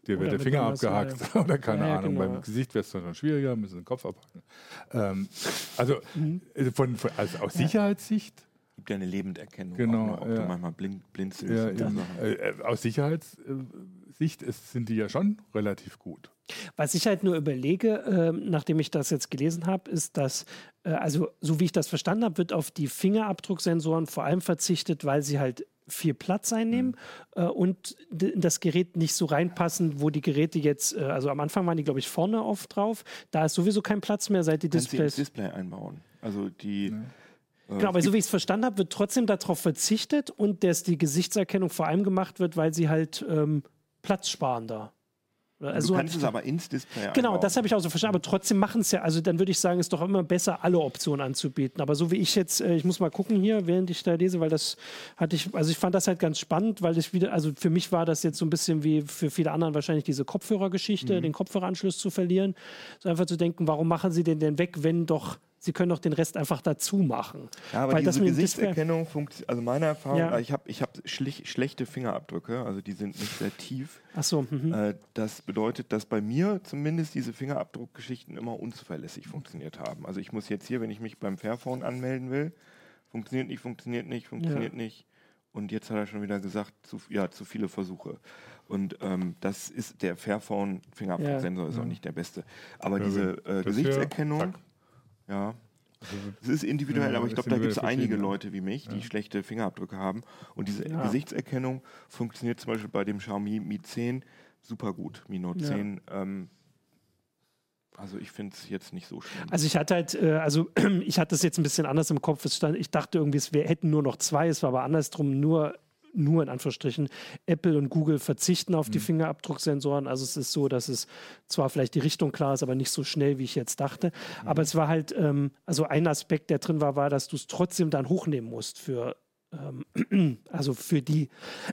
dir wird der Finger abgehackt ja. oder keine Ahnung. Genau. Beim Gesicht wäre es dann schwieriger, müssen den Kopf abhacken. Ähm, also mhm. Äh, von, von, also aus Sicherheitssicht Gibt ja eine Lebenderkennung. Genau, auch, ob ja. du manchmal blind, blinzelst. Äh, aus Sicherheitssicht ist, sind die ja schon relativ gut. Was ich halt nur überlege, ähm, nachdem ich das jetzt gelesen habe, ist, dass, äh, also so wie ich das verstanden habe, wird auf die Fingerabdrucksensoren vor allem verzichtet, weil sie halt viel Platz einnehmen äh, und das Gerät nicht so reinpassen, wo die Geräte jetzt, äh, also am Anfang waren die, glaube ich, vorne oft drauf. Da ist sowieso kein Platz mehr, seit die Kannst du ins Displays. Display einbauen. Also die. äh, Genau, aber so wie ich es verstanden habe, wird trotzdem darauf verzichtet und dass die Gesichtserkennung vor allem gemacht wird, weil sie halt ähm, platzsparender. Also du kannst es aber ins Display Genau, einbauen. das habe ich auch so verstanden. Aber trotzdem machen es ja, also dann würde ich sagen, ist doch immer besser, alle Optionen anzubieten. Aber so wie ich jetzt, äh, ich muss mal gucken hier, während ich da lese, weil das hatte ich, also ich fand das halt ganz spannend, weil ich wieder, also für mich war das jetzt so ein bisschen wie für viele anderen wahrscheinlich diese Kopfhörergeschichte, den Kopfhöreranschluss zu verlieren. So einfach zu denken, warum machen sie den denn weg, wenn doch, sie können doch den Rest einfach dazu machen. Ja, aber Weil diese Gesichtserkennung funktioniert, also meine Erfahrung, Ja. ich habe ich hab schlechte Fingerabdrücke, also die sind nicht sehr tief. Ach so, mhm. Äh, das bedeutet, dass bei mir zumindest diese Fingerabdruckgeschichten immer unzuverlässig funktioniert haben. Also ich muss jetzt hier, wenn ich mich beim Fairphone anmelden will, funktioniert nicht, funktioniert nicht, funktioniert nicht. Und jetzt hat er schon wieder gesagt, zu, ja, zu viele Versuche. Und ähm, das ist der Fairphone-Fingerabdrucksensor ist auch nicht der beste. Aber Ja, diese äh, Gesichtserkennung, hier, ja, es ist individuell, Ja, aber ich glaube, da gibt es einige ja. Leute wie mich, die schlechte Fingerabdrücke haben. Und diese Ja. Gesichtserkennung funktioniert zum Beispiel bei dem Xiaomi Mi 10 super gut. Mi Note Ja. 10. Ähm, also ich finde es jetzt nicht so schlimm. Also ich hatte halt, äh, also ich hatte das jetzt ein bisschen anders im Kopf. Es stand, ich dachte irgendwie, es wär, hätten nur noch zwei, es war aber andersrum, nur, nur in Anführungsstrichen, Apple und Google verzichten auf die Fingerabdrucksensoren. Also es ist so, dass es zwar vielleicht die Richtung klar ist, aber nicht so schnell, wie ich jetzt dachte. Aber es war halt, ähm, also ein Aspekt, der drin war, war, dass du es trotzdem dann hochnehmen musst für, ähm, also für die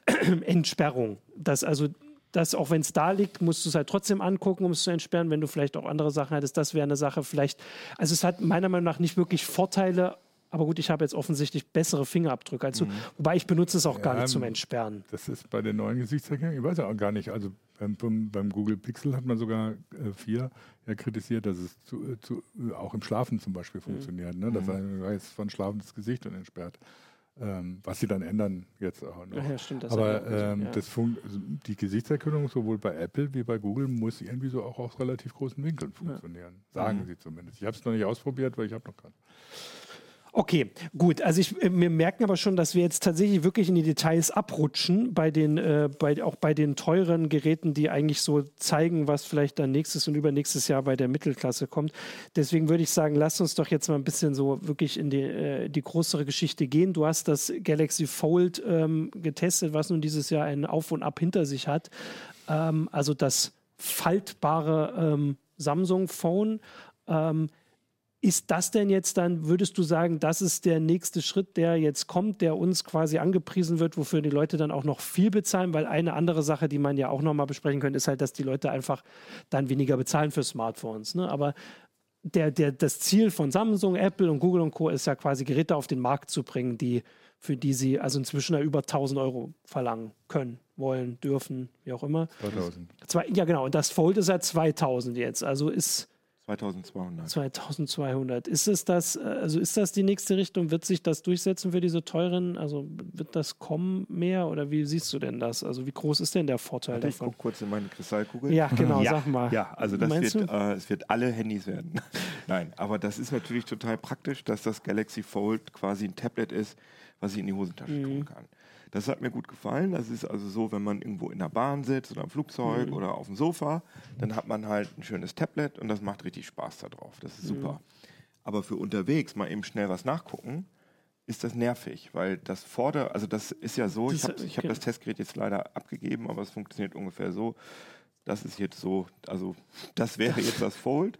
Entsperrung. Das also das, auch wenn es da liegt, musst du es halt trotzdem angucken, um es zu entsperren, wenn du vielleicht auch andere Sachen hättest. Das wäre eine Sache vielleicht. Also es hat meiner Meinung nach nicht wirklich Vorteile, aber gut, ich habe jetzt offensichtlich bessere Fingerabdrücke als du. Wobei ich benutze es auch gar Ja, nicht zum Entsperren. Das ist bei den neuen Gesichtserkennungen, ich weiß ja auch gar nicht, also beim, beim, Google Pixel hat man sogar äh, vier ja kritisiert, dass es zu, äh, zu, äh, auch im Schlafen zum Beispiel Mhm. funktioniert, ne? dass er weiß von schlafendes Gesicht und entsperrt. Ähm, was sie dann ändern jetzt auch noch. Ja, stimmt, Aber er ähm, ja. fun die Gesichtserkennung sowohl bei Apple wie bei Google muss irgendwie so auch aus relativ großen Winkeln funktionieren. Sagen Mhm. sie zumindest. Ich habe es noch nicht ausprobiert, weil ich habe noch keinen. Okay, gut. Also ich, äh, wir merken aber schon, dass wir jetzt tatsächlich wirklich in die Details abrutschen bei den, äh, bei, auch bei den teuren Geräten, die eigentlich so zeigen, was vielleicht dann nächstes und übernächstes Jahr bei der Mittelklasse kommt. Deswegen würde ich sagen, lass uns doch jetzt mal ein bisschen so wirklich in die, äh, die größere Geschichte gehen. Du hast das Galaxy Fold ähm, getestet, was nun dieses Jahr ein Auf und Ab hinter sich hat. Ähm, also das faltbare ähm, Samsung Phone. Ähm, ist das denn jetzt dann, würdest du sagen, das ist der nächste Schritt, der jetzt kommt, der uns quasi angepriesen wird, wofür die Leute dann auch noch viel bezahlen? Weil eine andere Sache, die man ja auch nochmal besprechen könnte, ist halt, dass die Leute einfach dann weniger bezahlen für Smartphones. Ne? Aber der, der, das Ziel von Samsung, Apple und Google und Co. ist ja quasi Geräte auf den Markt zu bringen, die, für die sie also inzwischen ja über 1000 Euro verlangen können, wollen, dürfen, wie auch immer. 2000. Zwei, ja, genau. Und das Fold ist ja 2000 jetzt. Also ist 2200. 2200. Ist es das, äh, also ist das die nächste Richtung? Wird sich das durchsetzen für diese teuren? Also wird das kommen mehr oder wie siehst du denn das? Also wie groß ist denn der Vorteil Warte, ich davon? gucke kurz in meine Kristallkugel. Ja, genau, ja, sag mal. Ja, also das Meinst wird, äh, es wird alle Handys werden. Nein, aber das ist natürlich total praktisch, dass das Galaxy Fold quasi ein Tablet ist, was ich in die Hosentasche Mhm. tun kann. Das hat mir gut gefallen. Das ist also so, wenn man irgendwo in der Bahn sitzt oder im Flugzeug Mhm. oder auf dem Sofa, dann hat man halt ein schönes Tablet und das macht richtig Spaß da drauf. Das ist Mhm. super. Aber für unterwegs mal eben schnell was nachgucken, ist das nervig, weil das Vorder-, also das ist ja so, Das- ich habe ich hab okay. das Testgerät jetzt leider abgegeben, aber es funktioniert ungefähr so. Das ist jetzt so, also das wäre jetzt das Fold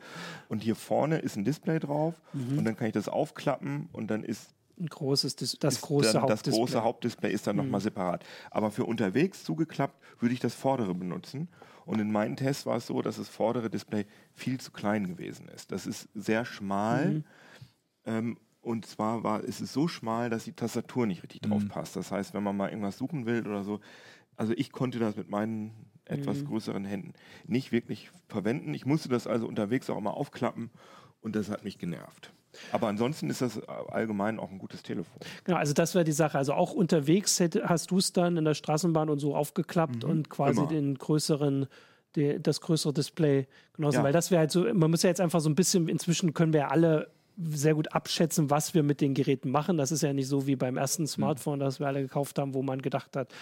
und hier vorne ist ein Display drauf Mhm. und dann kann ich das aufklappen und dann ist Ein großes, das ist große das Hauptdisplay. Mhm. große Hauptdisplay ist dann nochmal separat. Aber für unterwegs zugeklappt würde ich das vordere benutzen. Und in meinen Tests war es so, dass das vordere Display viel zu klein gewesen ist. Das ist sehr schmal. Mhm. Ähm, und zwar war, ist es so schmal, dass die Tastatur nicht richtig drauf passt. Das heißt, wenn man mal irgendwas suchen will oder so, also ich konnte das mit meinen etwas Mhm. größeren Händen nicht wirklich verwenden. Ich musste das also unterwegs auch immer aufklappen und das hat mich genervt. Aber ansonsten ist das allgemein auch ein gutes Telefon. Genau, also das wäre die Sache. Also auch unterwegs hätte, hast du es dann in der Straßenbahn und so aufgeklappt mhm. und quasi Immer. den größeren die, das größere Display genossen, ja. weil das wäre halt so, man muss ja jetzt einfach so ein bisschen, inzwischen können wir ja alle sehr gut abschätzen, was wir mit den Geräten machen. Das ist ja nicht so wie beim ersten mhm. Smartphone, das wir alle gekauft haben, wo man gedacht hat,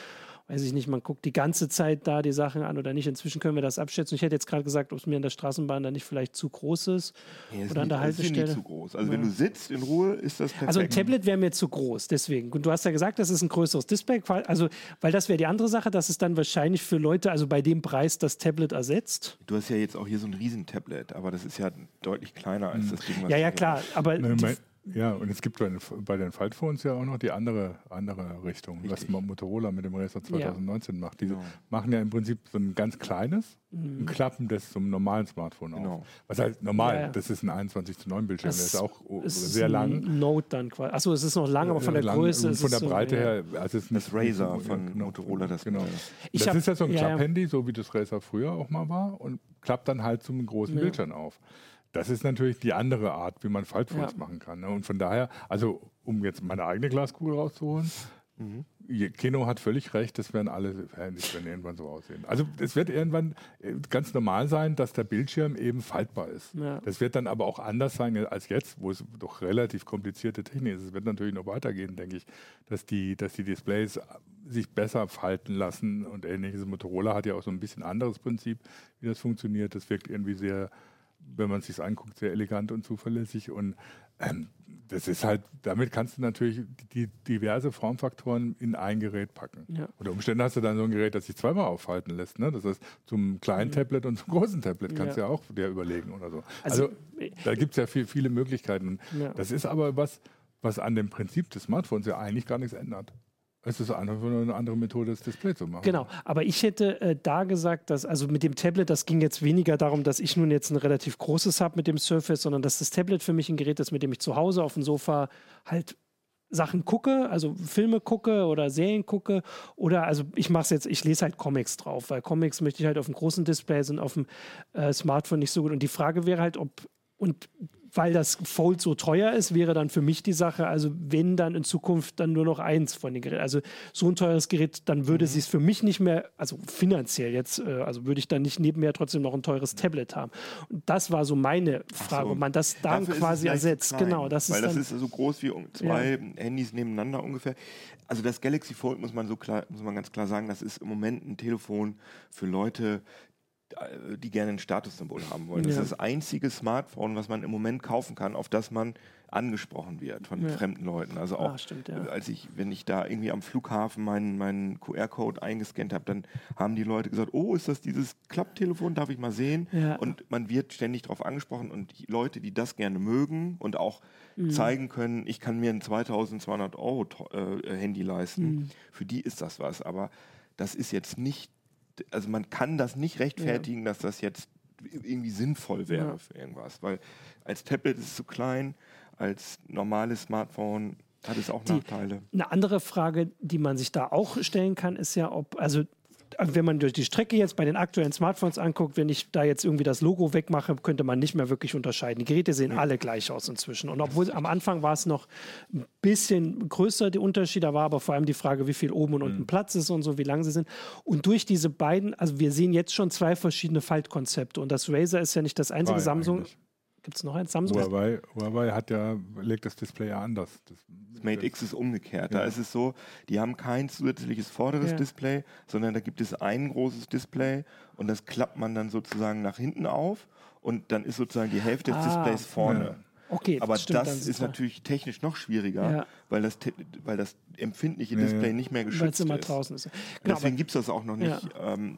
weiß ich nicht, man guckt die ganze Zeit da die Sachen an oder nicht. Inzwischen können wir das abschätzen. Ich hätte jetzt gerade gesagt, ob es mir in der Straßenbahn dann nicht vielleicht zu groß ist ja, oder an der Haltestelle. Ist zu groß. Also ja. wenn du sitzt in Ruhe, ist das perfekt. Also ein Tablet wäre mir zu groß, deswegen. Und du hast ja gesagt, das ist ein größeres Display. Also, weil das wäre die andere Sache, dass es dann wahrscheinlich für Leute, also bei dem Preis das Tablet ersetzt. Du hast ja jetzt auch hier so ein Riesentablet, aber das ist ja deutlich kleiner als hm. das Ding, was Ja, ja, klar. Aber Nein, ja, und es gibt bei den, bei den Faltphones ja auch noch die andere, andere Richtung, Richtig. was Motorola mit dem Racer 2019 ja. macht. Die genau. machen ja im Prinzip so ein ganz kleines mhm. und klappen das zum normalen Smartphone genau. auf. Was heißt normal, ja, ja. das ist ein 21 zu 9 Bildschirm, das der ist auch ist sehr lang. Note dann quasi. Achso, es ist noch lang, aber von der lang, Größe ist Von der Breite so, her, also es ist das Razer von genau, Motorola, das genau. Das hab, ist ja so ein Klapphandy, so wie das Razer früher auch mal war und klappt dann halt zum großen Bildschirm auf. Das ist natürlich die andere Art, wie man Faltphones ja. machen kann. Ne? Und von daher, also um jetzt meine eigene Glaskugel rauszuholen, mhm. Keno hat völlig recht, das werden alle Handys werden irgendwann so aussehen. Also es wird irgendwann äh, ganz normal sein, dass der Bildschirm eben faltbar ist. Ja. Das wird dann aber auch anders sein als jetzt, wo es doch relativ komplizierte Technik ist. Es wird natürlich noch weitergehen, denke ich, dass die, dass die Displays sich besser falten lassen und ähnliches. Motorola hat ja auch so ein bisschen anderes Prinzip, wie das funktioniert. Das wirkt irgendwie sehr wenn man es sich anguckt, sehr elegant und zuverlässig. Und ähm, das ist halt, damit kannst du natürlich die, diverse Formfaktoren in ein Gerät packen. Ja. Unter Umständen hast du dann so ein Gerät, das sich zweimal aufhalten lässt. Ne? Das heißt, zum kleinen mhm. Tablet und zum großen Tablet kannst du ja. ja auch dir überlegen oder so. Also, also da gibt es ja viel, viele Möglichkeiten. Ja. Das ist aber was, was an dem Prinzip des Smartphones ja eigentlich gar nichts ändert. Es ist nur eine andere Methode, das Display zu machen. Genau, aber ich hätte äh, da gesagt, dass, also mit dem Tablet, das ging jetzt weniger darum, dass ich nun jetzt ein relativ großes habe mit dem Surface, sondern dass das Tablet für mich ein Gerät ist, mit dem ich zu Hause auf dem Sofa halt Sachen gucke, also Filme gucke oder Serien gucke oder also ich mache es jetzt, ich lese halt Comics drauf, weil Comics möchte ich halt auf dem großen Display sind, auf dem äh, Smartphone nicht so gut. Und die Frage wäre halt, ob und weil das Fold so teuer ist, wäre dann für mich die Sache, also wenn dann in Zukunft dann nur noch eins von den Geräten, also so ein teures Gerät, dann würde mhm. es für mich nicht mehr, also finanziell jetzt, äh, also würde ich dann nicht nebenher trotzdem noch ein teures Tablet haben. Und das war so meine Frage, so. ob man das dann Dafür quasi ersetzt. Genau, das weil ist das ist so groß wie zwei ja. Handys nebeneinander ungefähr. Also das Galaxy Fold muss man so klar, muss man ganz klar sagen, das ist im Moment ein Telefon für Leute, die gerne ein Statussymbol haben wollen. Ja. Das ist das einzige Smartphone, was man im Moment kaufen kann, auf das man angesprochen wird von ja. fremden Leuten. Also auch, ah, stimmt, ja. als ich, wenn ich da irgendwie am Flughafen meinen, meinen QR-Code eingescannt habe, dann haben die Leute gesagt, oh, ist das dieses Klapptelefon, darf ich mal sehen? Ja. Und man wird ständig darauf angesprochen und die Leute, die das gerne mögen und auch mhm. zeigen können, ich kann mir ein 2200 Euro äh, Handy leisten, mhm. für die ist das was. Aber das ist jetzt nicht also man kann das nicht rechtfertigen, ja. dass das jetzt irgendwie sinnvoll wäre ja. für irgendwas, weil als Tablet ist es zu klein, als normales Smartphone hat es auch die, Nachteile. Eine andere Frage, die man sich da auch stellen kann, ist ja, ob, also wenn man durch die Strecke jetzt bei den aktuellen Smartphones anguckt, wenn ich da jetzt irgendwie das Logo wegmache, könnte man nicht mehr wirklich unterscheiden. Die Geräte sehen ja. alle gleich aus inzwischen. Und obwohl am Anfang war es noch ein bisschen größer, der Unterschied, da war aber vor allem die Frage, wie viel oben und unten mhm. Platz ist und so, wie lang sie sind. Und durch diese beiden, also wir sehen jetzt schon zwei verschiedene Faltkonzepte. Und das Razer ist ja nicht das einzige Samsung. Eigentlich. Gibt es noch ein Samsung? Huawei, Huawei hat ja, legt das Display ja anders. Das, Mate X ist umgekehrt. Ja. Da ist es so, die haben kein zusätzliches vorderes ja. Display, sondern da gibt es ein großes Display und das klappt man dann sozusagen nach hinten auf und dann ist sozusagen die Hälfte des ah, Displays vorne. Ja. Okay, Aber das, das ist natürlich technisch noch schwieriger, weil, das, weil das empfindliche Display nicht mehr geschützt immer ist. Draußen ist. Genau, Deswegen gibt es das auch noch nicht. Ähm,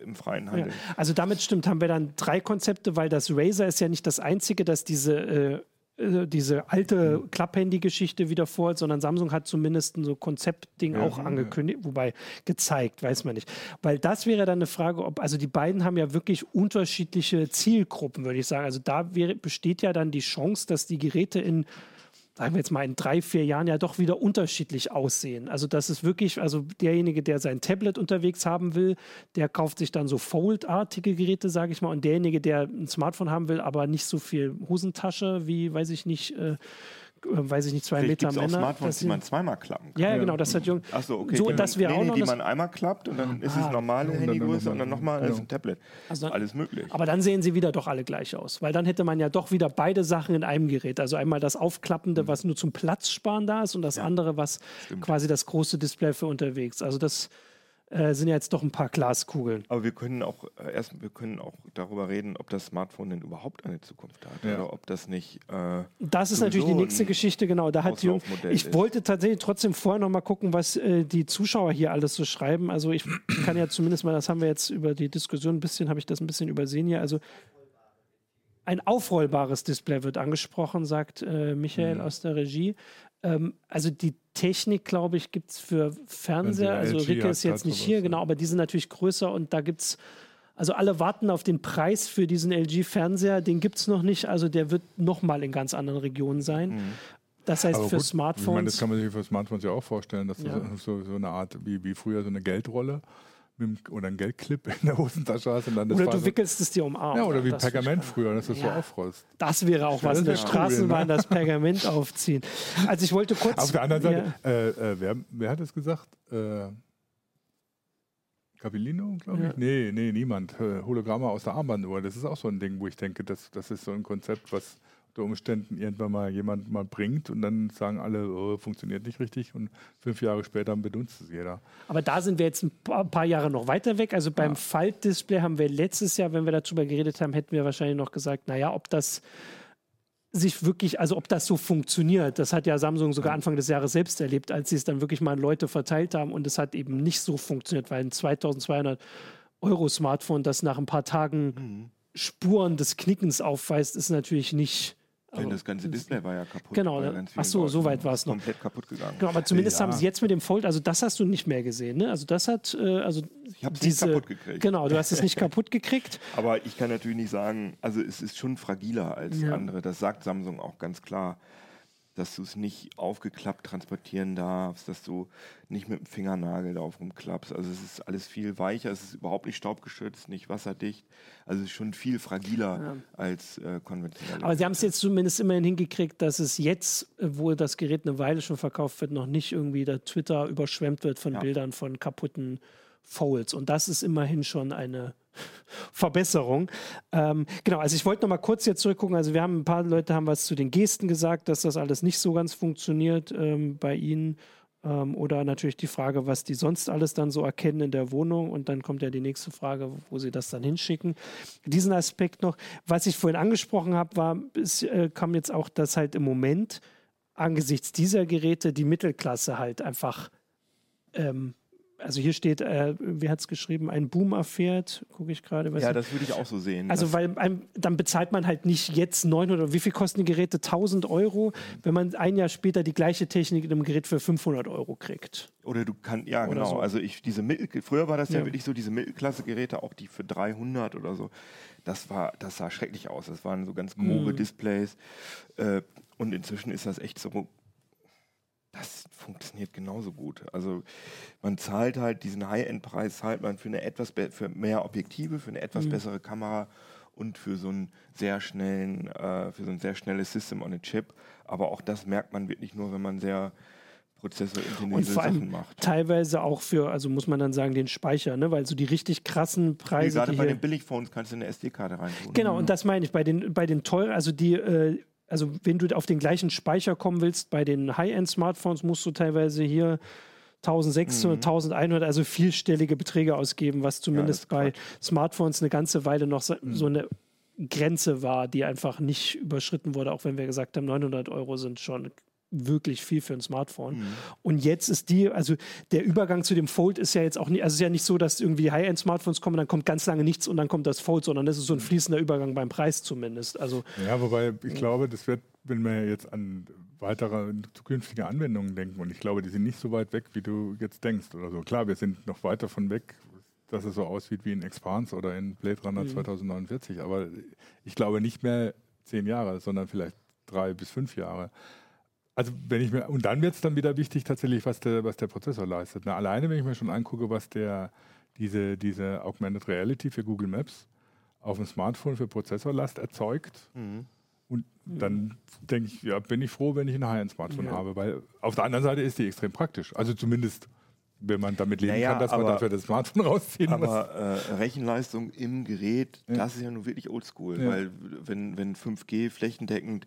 im freien Handel. Ja. Also damit stimmt, haben wir dann drei Konzepte, weil das Razer ist ja nicht das einzige, das diese äh, äh diese alte mhm. Klapphandy-Geschichte wieder vorhat, sondern Samsung hat zumindest ein so Konzeptding ja, auch angekündigt, ja. wobei gezeigt, weiß man nicht. Weil das wäre dann eine Frage, ob, also die beiden haben ja wirklich unterschiedliche Zielgruppen, würde ich sagen. Also da wäre, besteht ja dann die Chance, dass die Geräte in sagen wir jetzt mal, in drei, vier Jahren ja doch wieder unterschiedlich aussehen. Also das ist wirklich, also derjenige, der sein Tablet unterwegs haben will, der kauft sich dann so Fold-artige Geräte, sage ich mal, und derjenige, der ein Smartphone haben will, aber nicht so viel Hosentasche wie, weiß ich nicht, äh, weiß ich nicht, zwei Vielleicht Meter Männer. auch Smartphones, die man zweimal klappen kann. ja, ja, genau, das hat Jung. Ach so, okay. So, Die- das wäre nee, auch nee, noch die man einmal klappt und dann ist es Ah. normale dann Handygröße und dann nochmal- genau. ein Tablet. Also- Alles möglich. Aber dann sehen sie wieder doch alle gleich aus, weil dann hätte man ja doch wieder beide Sachen in einem Gerät. Also einmal das Aufklappende, was nur zum Platzsparen da ist, und das andere, was Stimmt. quasi das große Display für unterwegs. Also das äh, sind ja jetzt doch ein paar Glaskugeln. Aber wir können auch äh, erst, wir können auch darüber reden, ob das Smartphone denn überhaupt eine Zukunft hat Ja. oder ob das nicht. Äh, Das ist natürlich die nächste Geschichte, genau. Da hat Jung, Auslaufmodell ich ist. wollte tatsächlich trotzdem vorher noch mal gucken, was äh, die Zuschauer hier alles so schreiben. Also ich kann ja zumindest mal, das haben wir jetzt über die Diskussion ein bisschen, habe ich das ein bisschen übersehen hier. Also ein aufrollbares Display wird angesprochen, sagt äh, Michael aus der Regie. Ähm, also die Technik, glaube ich, gibt es für Fernseher. Also Ricke ist jetzt hat nicht hier, genau, aber die sind natürlich größer und da gibt es, also alle warten auf den Preis für diesen LG-Fernseher, den gibt es noch nicht, also der wird nochmal in ganz anderen Regionen sein. Das heißt, Aber für gut, Ich meine, Smartphones. das kann man sich für Smartphones ja auch vorstellen, dass Ja. du so, so eine Art, wie, wie früher so eine Geldrolle mit, oder ein Geldclip in der Hosentasche hast und dann das oder du so- wickelst es dir um Arm. Ja, oder wie Das Pergament früher, dass du es so Ja. aufrollst. Das wäre auch was, Das in der Straßenbahn ne? das Pergament aufziehen. Also ich wollte kurz. Auf der anderen Seite, Ja. äh, äh, wer, wer hat es gesagt? Äh, Capellino, glaube ich? Ja. Nee, nee, niemand. Äh, Hologramme aus der Armbanduhr. Das ist auch so ein Ding, wo ich denke, das, das ist so ein Konzept, was unter Umständen irgendwann mal jemand mal bringt und dann sagen alle, oh, funktioniert nicht richtig und fünf Jahre später benutzt es jeder. Aber da sind wir jetzt ein paar, Jahre noch weiter weg. Also beim Faltdisplay haben wir letztes Jahr, wenn wir darüber geredet haben, hätten wir wahrscheinlich noch gesagt, naja, ob das sich wirklich, also ob das so funktioniert, das hat ja Samsung sogar Anfang des Jahres selbst erlebt, als sie es dann wirklich mal an Leute verteilt haben und es hat eben nicht so funktioniert, weil ein 2200 Euro Smartphone, das nach ein paar Tagen Spuren des Knickens aufweist, ist natürlich nicht. Denn also- das ganze Display war ja kaputt. Genau, Ach so, so weit war es noch. Komplett kaputt gegangen. Genau, aber zumindest Ja. haben sie jetzt mit dem Fold, also das hast du nicht mehr gesehen, ne? Also das hat, äh, also Ich habe es kaputt gekriegt. Genau, du hast es nicht kaputt gekriegt. Aber ich kann natürlich nicht sagen, also es ist schon fragiler als Ja. andere. Das sagt Samsung auch ganz klar, dass du es nicht aufgeklappt transportieren darfst, dass du nicht mit dem Fingernagel darauf rumklappst. Also es ist alles viel weicher, es ist überhaupt nicht staubgeschützt, nicht wasserdicht. Also es ist schon viel fragiler als äh, konventionell. Aber sie haben es jetzt zumindest immerhin hingekriegt, dass es jetzt, äh, wo das Gerät eine Weile schon verkauft wird, noch nicht irgendwie der Twitter überschwemmt wird von Ja. Bildern von kaputten Folds. Und das ist immerhin schon eine Verbesserung. Ähm, genau, also ich wollte noch mal kurz jetzt zurückgucken. Also wir haben ein paar Leute haben was zu den Gesten gesagt, dass das alles nicht so ganz funktioniert ähm, bei ihnen. Ähm, oder natürlich die Frage, was die sonst alles dann so erkennen in der Wohnung. Und dann kommt ja die nächste Frage, wo sie das dann hinschicken. Diesen Aspekt noch, was ich vorhin angesprochen habe, war, es äh, kam jetzt auch, dass halt im Moment angesichts dieser Geräte die Mittelklasse halt einfach ähm, also hier steht, äh, wie hat es geschrieben, ein Boom erfährt, gucke ich gerade. ja, nicht. das würde ich auch so sehen. Also, weil einem, dann bezahlt man halt nicht jetzt 900, wie viel kosten die Geräte? 1000 Euro, wenn man ein Jahr später die gleiche Technik in einem Gerät für 500 Euro kriegt. Oder du kannst, ja Oder genau, so. also ich, diese Mittel, früher war das ja. Ja. wirklich so, diese Mittelklasse-Geräte, auch die für 300 oder so, das war, das sah schrecklich aus. Das waren so ganz grobe Mhm. Displays. Äh, und inzwischen ist das echt so, das funktioniert genauso gut. Also man zahlt halt diesen High-End-Preis, zahlt man für eine etwas für mehr Objektive, für eine etwas Mhm. bessere Kamera und für so einen sehr schnellen, äh, für so ein sehr schnelles System on a Chip. Aber auch das merkt man wirklich nur, wenn man sehr Und prozessorintensive vor allem Sachen macht. teilweise auch für, also muss man dann sagen, den Speicher, ne? weil so die richtig krassen Nee, Preise, gerade die bei den Billigphones kannst du eine SD-Karte reintun. Genau, und das meine ich. Bei den, bei den teuren, also die, äh, also wenn du auf den gleichen Speicher kommen willst, bei den High-End-Smartphones musst du teilweise hier 1600, 1100, also vierstellige Beträge ausgeben, was zumindest ist bei. Smartphones eine ganze Weile noch so, so eine Grenze war, die einfach nicht überschritten wurde, auch wenn wir gesagt haben, 900 Euro sind schon wirklich viel für ein Smartphone. Und jetzt ist die, also der Übergang zu dem Fold ist ja jetzt auch nicht, also es ist ja nicht so, dass irgendwie High-End-Smartphones kommen, dann kommt ganz lange nichts und dann kommt das Fold, sondern das ist so ein fließender Übergang beim Preis zumindest. Also Ja, wobei ich glaube, das wird, wenn wir jetzt an weitere zukünftige Anwendungen denken, und ich glaube, die sind nicht so weit weg, wie du jetzt denkst oder so. Klar, wir sind noch weit davon weg, dass es so aussieht wie in Expanse oder in Blade Runner 2049, aber ich glaube nicht mehr zehn Jahre, sondern vielleicht drei bis fünf Jahre. Also wenn ich mir, und dann wird es dann wieder wichtig tatsächlich, was der, was der Prozessor leistet. Na, alleine, wenn ich mir schon angucke, was der, diese, diese Augmented Reality für Google Maps auf dem Smartphone für Prozessorlast erzeugt, mhm. und dann denke ich, ja, bin ich froh, wenn ich ein High-End-Smartphone ja. habe, weil auf der anderen Seite ist die extrem praktisch. Also zumindest wenn man damit leben naja, kann, dass aber, man dafür das Smartphone rausziehen aber, muss. Aber äh, Rechenleistung im Gerät, ja. das ist ja nun wirklich oldschool, ja. weil wenn, wenn 5G flächendeckend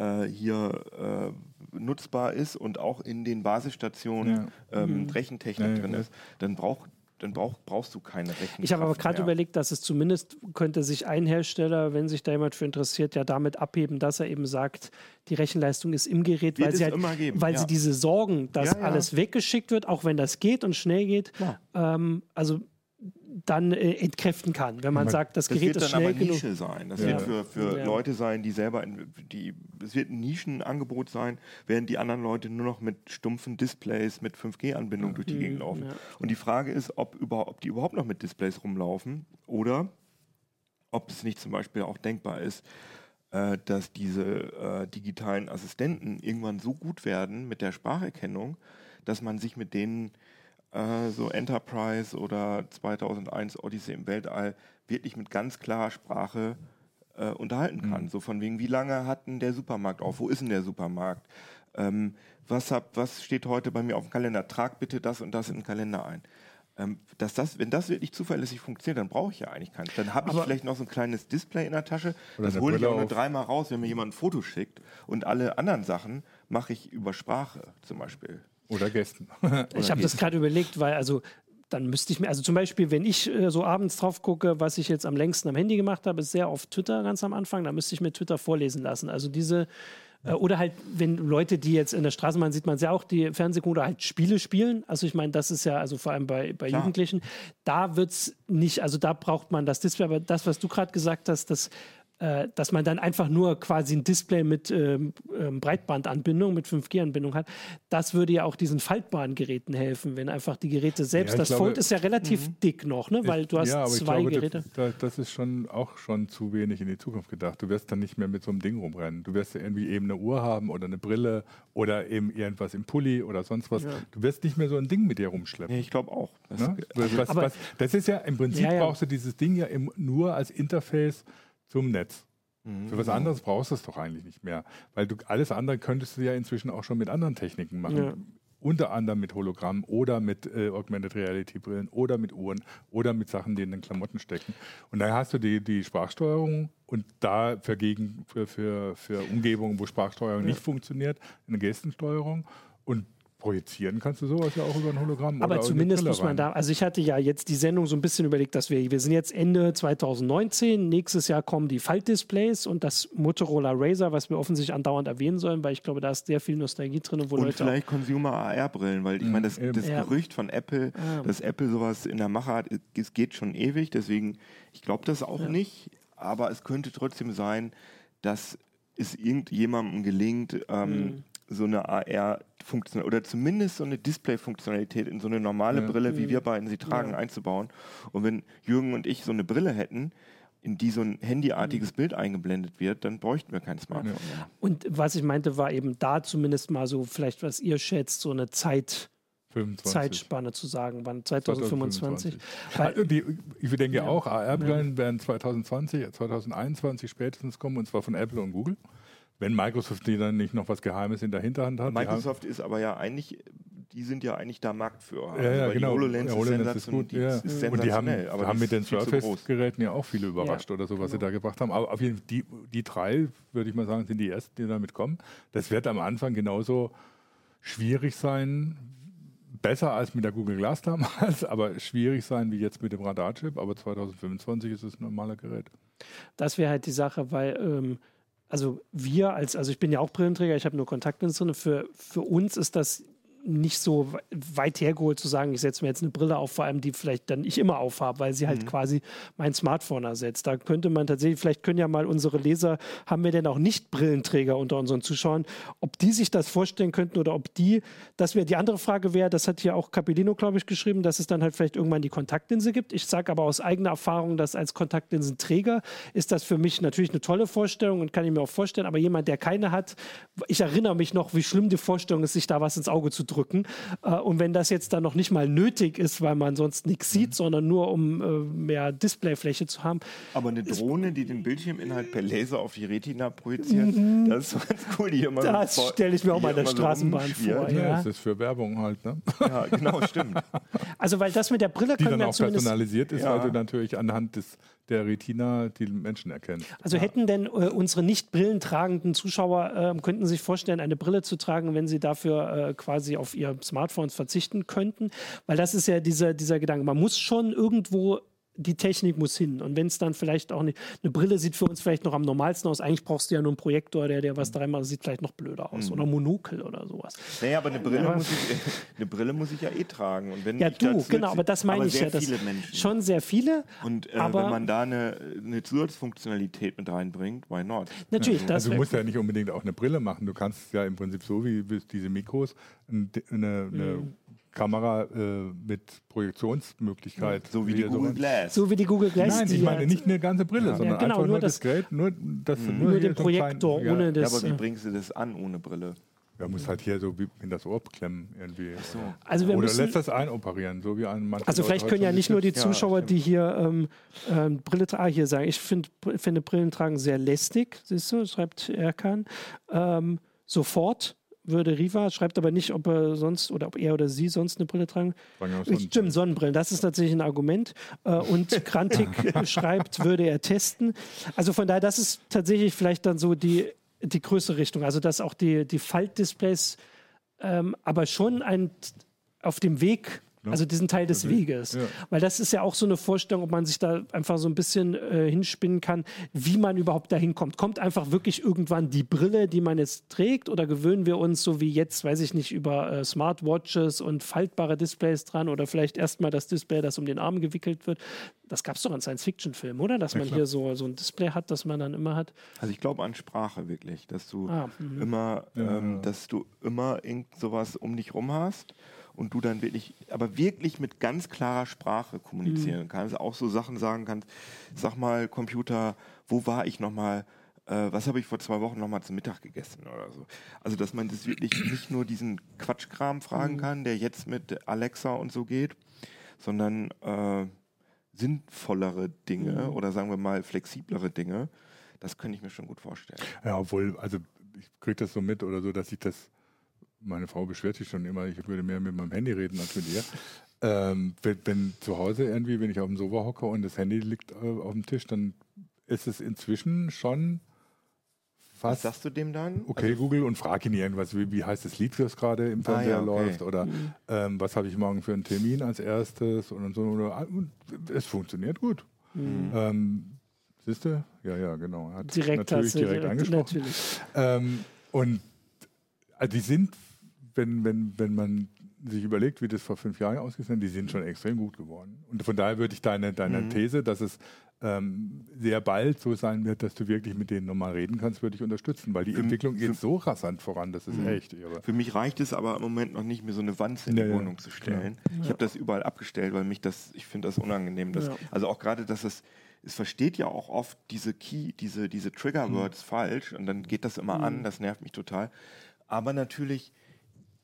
äh, hier äh, nutzbar ist und auch in den Basisstationen ja. ähm, mhm. Rechentechnik drin ist, dann braucht dann brauch, brauchst du keine Rechnung. Ich habe aber gerade überlegt, dass es zumindest könnte sich ein Hersteller, wenn sich da jemand für interessiert, ja damit abheben, dass er eben sagt, die Rechenleistung ist im Gerät, wird weil, sie, halt, geben, weil ja. sie diese Sorgen, dass ja, ja. alles weggeschickt wird, auch wenn das geht und schnell geht. Ähm, also dann äh, entkräften kann, wenn man das sagt, das, das Gerät ist schnell genug. Das wird dann aber Nische sein. Das ja. wird für, für ja. Leute sein, die selber, in, die, es wird ein Nischenangebot sein, während die anderen Leute nur noch mit stumpfen Displays, mit 5G-Anbindung ja. durch die Gegend mhm. laufen. Und die Frage ist, ob, über, ob die überhaupt noch mit Displays rumlaufen oder ob es nicht zum Beispiel auch denkbar ist, äh, dass diese äh, digitalen Assistenten irgendwann so gut werden mit der Spracherkennung, dass man sich mit denen äh, so Enterprise oder 2001 Odyssey im Weltall wirklich mit ganz klarer Sprache äh, unterhalten kann. Mhm. So von wegen, wie lange hat denn der Supermarkt auf? Wo ist denn der Supermarkt? Ähm, was, hab, was steht heute bei mir auf dem Kalender? Trag bitte das und das in den Kalender ein. Ähm, dass das, wenn das wirklich zuverlässig funktioniert, dann brauche ich ja eigentlich keins. Dann habe ich vielleicht noch so ein kleines Display in der Tasche. Das hole ich auch nur dreimal raus, wenn mir jemand ein Foto schickt. Und alle anderen Sachen mache ich über Sprache zum Beispiel. Oder Gästen. ich habe das gerade überlegt, weil also dann müsste ich mir, also zum Beispiel, wenn ich äh, so abends drauf gucke, was ich jetzt am längsten am Handy gemacht habe, ist sehr auf Twitter ganz am Anfang, da müsste ich mir Twitter vorlesen lassen. Also diese, äh, oder halt, wenn Leute, die jetzt in der Straßenbahn sieht man ja auch, die Fernsehgucken oder halt Spiele spielen. Also ich meine, das ist ja, also vor allem bei, bei Jugendlichen, da wird es nicht, also da braucht man das Display, aber das, was du gerade gesagt hast, das äh, dass man dann einfach nur quasi ein Display mit ähm, ähm Breitbandanbindung, mit 5G-Anbindung hat. Das würde ja auch diesen faltbaren Geräten helfen, wenn einfach die Geräte selbst, ja, das glaube, Fold ist ja relativ mhm. dick noch, ne? weil du hast ja, zwei glaube, Geräte. Das, das ist schon auch schon zu wenig in die Zukunft gedacht. Du wirst dann nicht mehr mit so einem Ding rumrennen. Du wirst ja irgendwie eben eine Uhr haben oder eine Brille oder eben irgendwas im Pulli oder sonst was. Ja. Du wirst nicht mehr so ein Ding mit dir rumschleppen. Nee, ich glaube auch. Das, ne? was, was, das ist ja im Prinzip brauchst du dieses Ding ja im, nur als Interface zum Netz. Mhm. Für was anderes brauchst du es doch eigentlich nicht mehr. Weil du alles andere könntest du ja inzwischen auch schon mit anderen Techniken machen. Ja. Unter anderem mit Hologramm oder mit äh, Augmented Reality Brillen oder mit Uhren oder mit Sachen, die in den Klamotten stecken. Und dann hast du die, die Sprachsteuerung und da für, Gegen, für, für, für Umgebungen, wo Sprachsteuerung ja. nicht funktioniert, eine Gestensteuerung. Und projizieren kannst du sowas ja auch über ein Hologramm. Aber zumindest muss man da, also ich hatte ja jetzt die Sendung so ein bisschen überlegt, dass wir, wir sind jetzt Ende 2019, nächstes Jahr kommen die Faltdisplays und das Motorola Razer, was wir offensichtlich andauernd erwähnen sollen, weil ich glaube, da ist sehr viel Nostalgie drin. Wo und Leute vielleicht Consumer AR-Brillen, weil ich meine, das, das ja. Gerücht von Apple, ja. dass Apple sowas in der Mache hat, es geht schon ewig, deswegen, ich glaube das auch ja. nicht, aber es könnte trotzdem sein, dass es irgendjemandem gelingt, ähm, mhm so eine AR-Funktion oder zumindest so eine Display-Funktionalität in so eine normale ja. Brille, wie wir beiden sie tragen, ja. einzubauen. Und wenn Jürgen und ich so eine Brille hätten, in die so ein handyartiges mhm. Bild eingeblendet wird, dann bräuchten wir kein Smartphone mehr. Und was ich meinte, war eben da zumindest mal so, vielleicht was ihr schätzt, so eine Zeit. 25. Zeitspanne zu sagen, wann 2025. 2025. Also die, ich denke ja, auch, AR-Brillen ja. werden 2020, 2021 spätestens kommen, und zwar von Apple und Google. Wenn Microsoft die dann nicht noch was Geheimes in der Hinterhand hat. Microsoft ist aber ja eigentlich, die sind ja eigentlich da Marktführer. Ja, ja also genau. Die HoloLens, ja, HoloLens ist, gut. Ja. Ist und die haben, aber haben mit den Surface-Geräten ja auch viele überrascht ja, oder so, was genau. sie da gebracht haben. Aber auf jeden Fall, die, die drei, würde ich mal sagen, sind die ersten, die damit kommen. Das wird am Anfang genauso schwierig sein, besser als mit der Google Glass damals, aber schwierig sein wie jetzt mit dem Radarchip. Aber 2025 ist es ein normaler Gerät. Das wäre halt die Sache, weil ähm, also wir als, also ich bin ja auch Brillenträger, ich habe nur Kontaktlinsen drin. Für, für uns ist das nicht so weit hergeholt zu sagen, ich setze mir jetzt eine Brille auf, vor allem die vielleicht dann ich immer aufhabe, weil sie halt mhm. quasi mein Smartphone ersetzt. Da könnte man tatsächlich, vielleicht können ja mal unsere Leser, haben wir denn auch nicht Brillenträger unter unseren Zuschauern, ob die sich das vorstellen könnten oder ob die, das wäre die andere Frage wäre, das hat hier auch Capellino, glaube ich, geschrieben, dass es dann halt vielleicht irgendwann die Kontaktlinse gibt. Ich sage aber aus eigener Erfahrung, dass als Kontaktlinsenträger ist das für mich natürlich eine tolle Vorstellung und kann ich mir auch vorstellen, aber jemand, der keine hat, ich erinnere mich noch, wie schlimm die Vorstellung ist, sich da was ins Auge zu drücken. Äh, und wenn das jetzt dann noch nicht mal nötig ist, weil man sonst nichts sieht, mhm. sondern nur um äh, mehr Displayfläche zu haben. Aber eine Drohne, die den Bildschirminhalt per Laser auf die Retina projiziert, mhm. das ist ganz cool. Die immer das so stelle ich mir auch mal in der Straßenbahn so vor. Ja, ja, das ist für Werbung halt. Ne? Ja, genau, stimmt. Also, weil das mit der Brille die dann auch personalisiert ist, ja. weil du natürlich anhand des der Retina die Menschen erkennt. Also ja. hätten denn äh, unsere nicht brillentragenden Zuschauer, äh, könnten sich vorstellen, eine Brille zu tragen, wenn sie dafür äh, quasi auf ihr Smartphone verzichten könnten? Weil das ist ja dieser, dieser Gedanke. Man muss schon irgendwo die Technik muss hin. Und wenn es dann vielleicht auch nicht, eine Brille sieht für uns vielleicht noch am normalsten aus. Eigentlich brauchst du ja nur einen Projektor, der, der was mhm. dreimal sieht vielleicht noch blöder aus. Mhm. Oder Monokel oder sowas. Naja, aber eine Brille, ja. muss ich, eine Brille muss ich ja eh tragen. Und wenn ja, du, genau, aber das meine ich ja. Viele Menschen. Schon sehr viele. Und äh, aber wenn man da eine, eine Zusatzfunktionalität mit reinbringt, why not? Natürlich. Ja. also du musst ja nicht unbedingt auch eine Brille machen. Du kannst ja im Prinzip so wie diese Mikros eine, eine, mhm. Kamera äh, mit Projektionsmöglichkeit. So wie die Google Glass. So wie die Google Glass. Nein, ich meine nicht eine ganze Brille, ja. sondern ja, genau, einfach nur, nur das Gerät, nur, das, mhm. nur, nur den Projektor, kleinen, ohne das. Ja, aber wie äh, bringst du das an ohne Brille? Ja, muss halt hier so wie in das Ohr klemmen irgendwie. So. Also wir Oder müssen, lässt das einoperieren, so wie ein Also vielleicht können ja nicht nur die Zuschauer, ja, die hier ähm, ähm, Brille tragen, ah, hier sagen, ich find, finde Brillen tragen sehr lästig, siehst du, schreibt Erkan. Ähm, sofort würde Riva, schreibt aber nicht, ob er sonst oder ob er oder sie sonst eine Brille tragen. Stimmt, Sonnenbrillen, das ist tatsächlich ein Argument. Äh, und Krantik schreibt, würde er testen. Also von daher, das ist tatsächlich vielleicht dann so die, die größere Richtung. Also dass auch die, die Faltdisplays ähm, aber schon ein, auf dem Weg Ne? Also diesen Teil des Weges. Ja. Weil das ist ja auch so eine Vorstellung, ob man sich da einfach so ein bisschen äh, hinspinnen kann, wie man überhaupt dahin kommt. Kommt einfach wirklich irgendwann die Brille, die man jetzt trägt, oder gewöhnen wir uns so wie jetzt, weiß ich nicht, über äh, Smartwatches und faltbare Displays dran oder vielleicht erstmal das Display, das um den Arm gewickelt wird. Das gab es doch in Science-Fiction-Filmen, oder? Dass ja, man klar. hier so, so ein Display hat, das man dann immer hat. Also ich glaube an Sprache wirklich, dass du ah, mhm. immer, ähm, dass du immer irgend sowas um dich rum hast und du dann wirklich, aber wirklich mit ganz klarer Sprache kommunizieren mhm. kannst, auch so Sachen sagen kannst, sag mal Computer, wo war ich nochmal, äh, was habe ich vor zwei Wochen nochmal zum Mittag gegessen oder so. Also dass man das wirklich nicht nur diesen Quatschkram fragen mhm. kann, der jetzt mit Alexa und so geht, sondern äh, sinnvollere Dinge mhm. oder sagen wir mal flexiblere Dinge. Das könnte ich mir schon gut vorstellen. Ja, obwohl, also ich kriege das so mit oder so, dass ich das meine Frau beschwert sich schon immer, ich würde mehr mit meinem Handy reden als mit ihr. Ähm, wenn, wenn, zu Hause irgendwie, wenn ich auf dem Sofa hocke und das Handy liegt äh, auf dem Tisch, dann ist es inzwischen schon fast. Was sagst du dem dann? Okay, also, Google und frag ihn irgendwas, wie, wie heißt das Lied, das gerade im Fernseher ah, ja, okay. läuft oder mhm. ähm, was habe ich morgen für einen Termin als erstes und so. Und es funktioniert gut. Mhm. Ähm, Siehst du? Ja, ja, genau. Hat direkt natürlich direkt angesprochen. Natürlich. Ähm, und also die sind wenn, wenn, wenn man sich überlegt, wie das vor fünf Jahren ausgesehen hat, die sind schon extrem gut geworden. Und von daher würde ich deine, deine mhm. These, dass es ähm, sehr bald so sein wird, dass du wirklich mit denen nochmal reden kannst, würde ich unterstützen, weil die für Entwicklung geht so rasant voran, das ist mhm. echt irre. Für mich reicht es aber im Moment noch nicht, mir so eine Wand in die ja, Wohnung zu stellen. Ja. Ich habe das überall abgestellt, weil mich das, ich finde das unangenehm. Dass, ja. Also auch gerade, dass es, es versteht ja auch oft diese Key, diese, diese Trigger-Words mhm. falsch und dann geht das immer an, mhm. das nervt mich total. Aber natürlich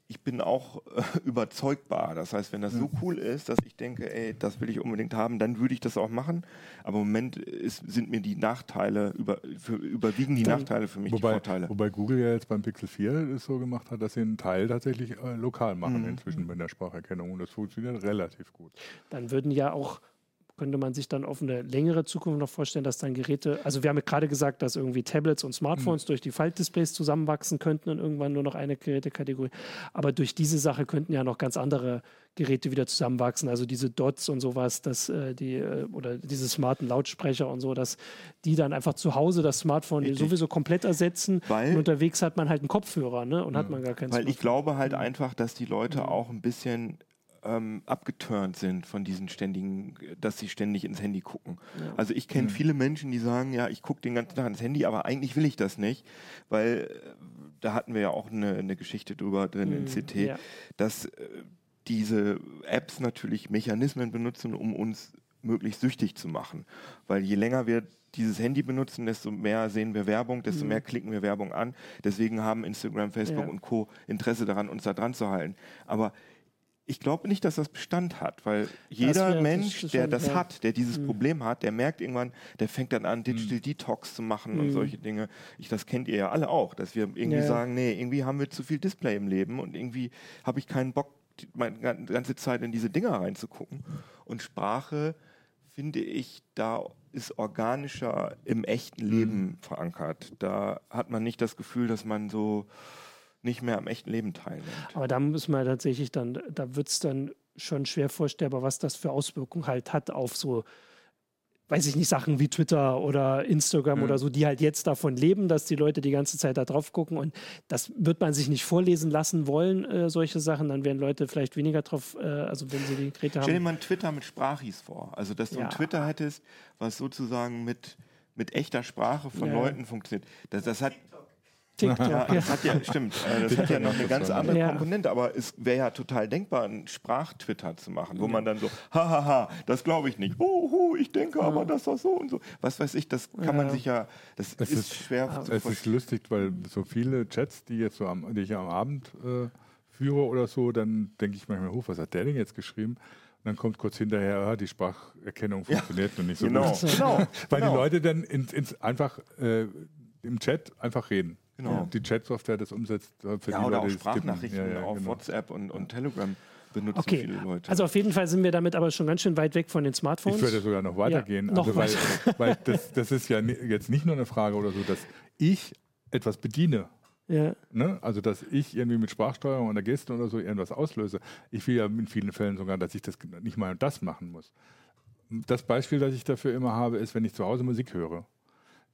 ich bin auch äh, überzeugbar. Das heißt, wenn das ja. so cool ist, dass ich denke, ey, das will ich unbedingt haben, dann würde ich das auch machen. Aber im Moment ist, sind mir die Nachteile, über, für, überwiegen die dann, Nachteile für mich wobei, die Vorteile. Wobei Google ja jetzt beim Pixel 4 es so gemacht hat, dass sie einen Teil tatsächlich äh, lokal machen mhm. inzwischen mit der Spracherkennung. Und das funktioniert relativ gut. Dann würden ja auch könnte man sich dann auf eine längere Zukunft noch vorstellen, dass dann Geräte, also wir haben ja gerade gesagt, dass irgendwie Tablets und Smartphones mhm. durch die Faltdisplays zusammenwachsen könnten und irgendwann nur noch eine Gerätekategorie. Aber durch diese Sache könnten ja noch ganz andere Geräte wieder zusammenwachsen. Also diese Dots und sowas, dass äh, die äh, oder diese smarten Lautsprecher und so, dass die dann einfach zu Hause das Smartphone Richtig. sowieso komplett ersetzen. Weil, und unterwegs hat man halt einen Kopfhörer, ne? Und hat man gar keinen Weil Smartphone. ich glaube halt einfach, dass die Leute mhm. auch ein bisschen ähm, abgeturnt sind von diesen ständigen, dass sie ständig ins Handy gucken. Ja. Also ich kenne mhm. viele Menschen, die sagen, ja, ich gucke den ganzen Tag ins Handy, aber eigentlich will ich das nicht, weil äh, da hatten wir ja auch eine, eine Geschichte drüber drin mhm. in CT, ja. dass äh, diese Apps natürlich Mechanismen benutzen, um uns möglichst süchtig zu machen. Weil je länger wir dieses Handy benutzen, desto mehr sehen wir Werbung, desto mhm. mehr klicken wir Werbung an. Deswegen haben Instagram, Facebook ja. und Co. Interesse daran, uns da dran zu halten. Aber ich glaube nicht, dass das Bestand hat, weil jeder wär, Mensch, das der das hat, der dieses mhm. Problem hat, der merkt irgendwann, der fängt dann an, Digital mhm. Detox zu machen mhm. und solche Dinge. Ich, das kennt ihr ja alle auch, dass wir irgendwie ja. sagen, nee, irgendwie haben wir zu viel Display im Leben und irgendwie habe ich keinen Bock, meine ganze Zeit in diese Dinger reinzugucken. Und Sprache, finde ich, da ist organischer im echten Leben mhm. verankert. Da hat man nicht das Gefühl, dass man so nicht mehr am echten Leben teilnimmt. Aber da muss man tatsächlich dann, da wird es dann schon schwer vorstellbar, was das für Auswirkungen halt hat auf so, weiß ich nicht, Sachen wie Twitter oder Instagram mhm. oder so, die halt jetzt davon leben, dass die Leute die ganze Zeit da drauf gucken und das wird man sich nicht vorlesen lassen wollen, äh, solche Sachen, dann werden Leute vielleicht weniger drauf, äh, also wenn sie die Geräte haben. Stell dir mal Twitter mit Sprachis vor, also dass du ja. ein Twitter hättest, was sozusagen mit, mit echter Sprache von ja. Leuten funktioniert. Das, das hat TikTok. Ja, das hat ja, stimmt. Äh, das hat ja noch eine ganz andere ja. Komponente, aber es wäre ja total denkbar, einen Sprachtwitter zu machen, wo man dann so, hahaha, das glaube ich nicht. Uhu, ich denke aber, dass das so und so. Was weiß ich, das kann man sich ja, das es ist, schwer zu Es ist lustig, weil so viele Chats, die jetzt so am, die ich am Abend äh, führe oder so, dann denke ich manchmal, was hat der denn jetzt geschrieben? Und dann kommt kurz hinterher, ah, die Spracherkennung funktioniert ja, noch nicht so genau, gut. Genau, Weil genau. die Leute dann ins, ins einfach äh, im Chat einfach reden. Genau. Ja, die Chat-Software das umsetzt. Für ja, die oder Leute, auch Sprachnachrichten ja, auf genau. WhatsApp und, und Telegram benutzen okay. viele Leute. Also auf jeden Fall sind wir damit aber schon ganz schön weit weg von den Smartphones. Ich würde sogar noch weitergehen. Ja, noch also, weil, weil das, das, ist ja jetzt nicht nur eine Frage oder so, dass ich etwas bediene. Ja. Ne? Also, dass ich irgendwie mit Sprachsteuerung oder Gesten oder so irgendwas auslöse. Ich will ja in vielen Fällen sogar, dass ich das nicht mal das machen muss. Das Beispiel, das ich dafür immer habe, ist, wenn ich zu Hause Musik höre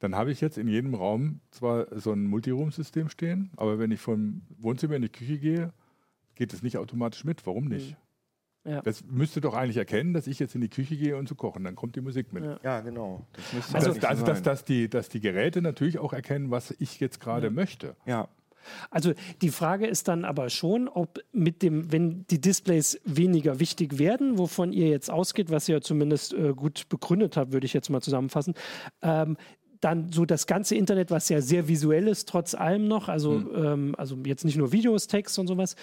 dann habe ich jetzt in jedem Raum zwar so ein Multiroom-System stehen, aber wenn ich vom Wohnzimmer in die Küche gehe, geht es nicht automatisch mit. Warum nicht? Mhm. Ja. Das müsste doch eigentlich erkennen, dass ich jetzt in die Küche gehe und zu kochen. Dann kommt die Musik mit. Ja, ja genau. Das also, das, also dass, dass, die, dass die Geräte natürlich auch erkennen, was ich jetzt gerade ja. möchte. Ja. Also die Frage ist dann aber schon, ob mit dem, wenn die Displays weniger wichtig werden, wovon ihr jetzt ausgeht, was ihr zumindest äh, gut begründet habt, würde ich jetzt mal zusammenfassen, ähm, dann so das ganze Internet, was ja sehr visuell ist, trotz allem noch, also, mhm. ähm, also jetzt nicht nur Videos, Text und sowas,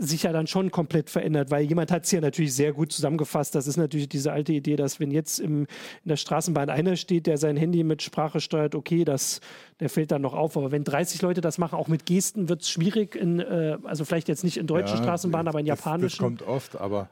sich ja dann schon komplett verändert, weil jemand hat es ja natürlich sehr gut zusammengefasst. Das ist natürlich diese alte Idee, dass wenn jetzt im, in der Straßenbahn einer steht, der sein Handy mit Sprache steuert, okay, das, der fällt dann noch auf. Aber wenn 30 Leute das machen, auch mit Gesten, wird es schwierig. In, äh, also vielleicht jetzt nicht in deutschen ja, Straßenbahnen, aber in das, japanischen. Das kommt oft, aber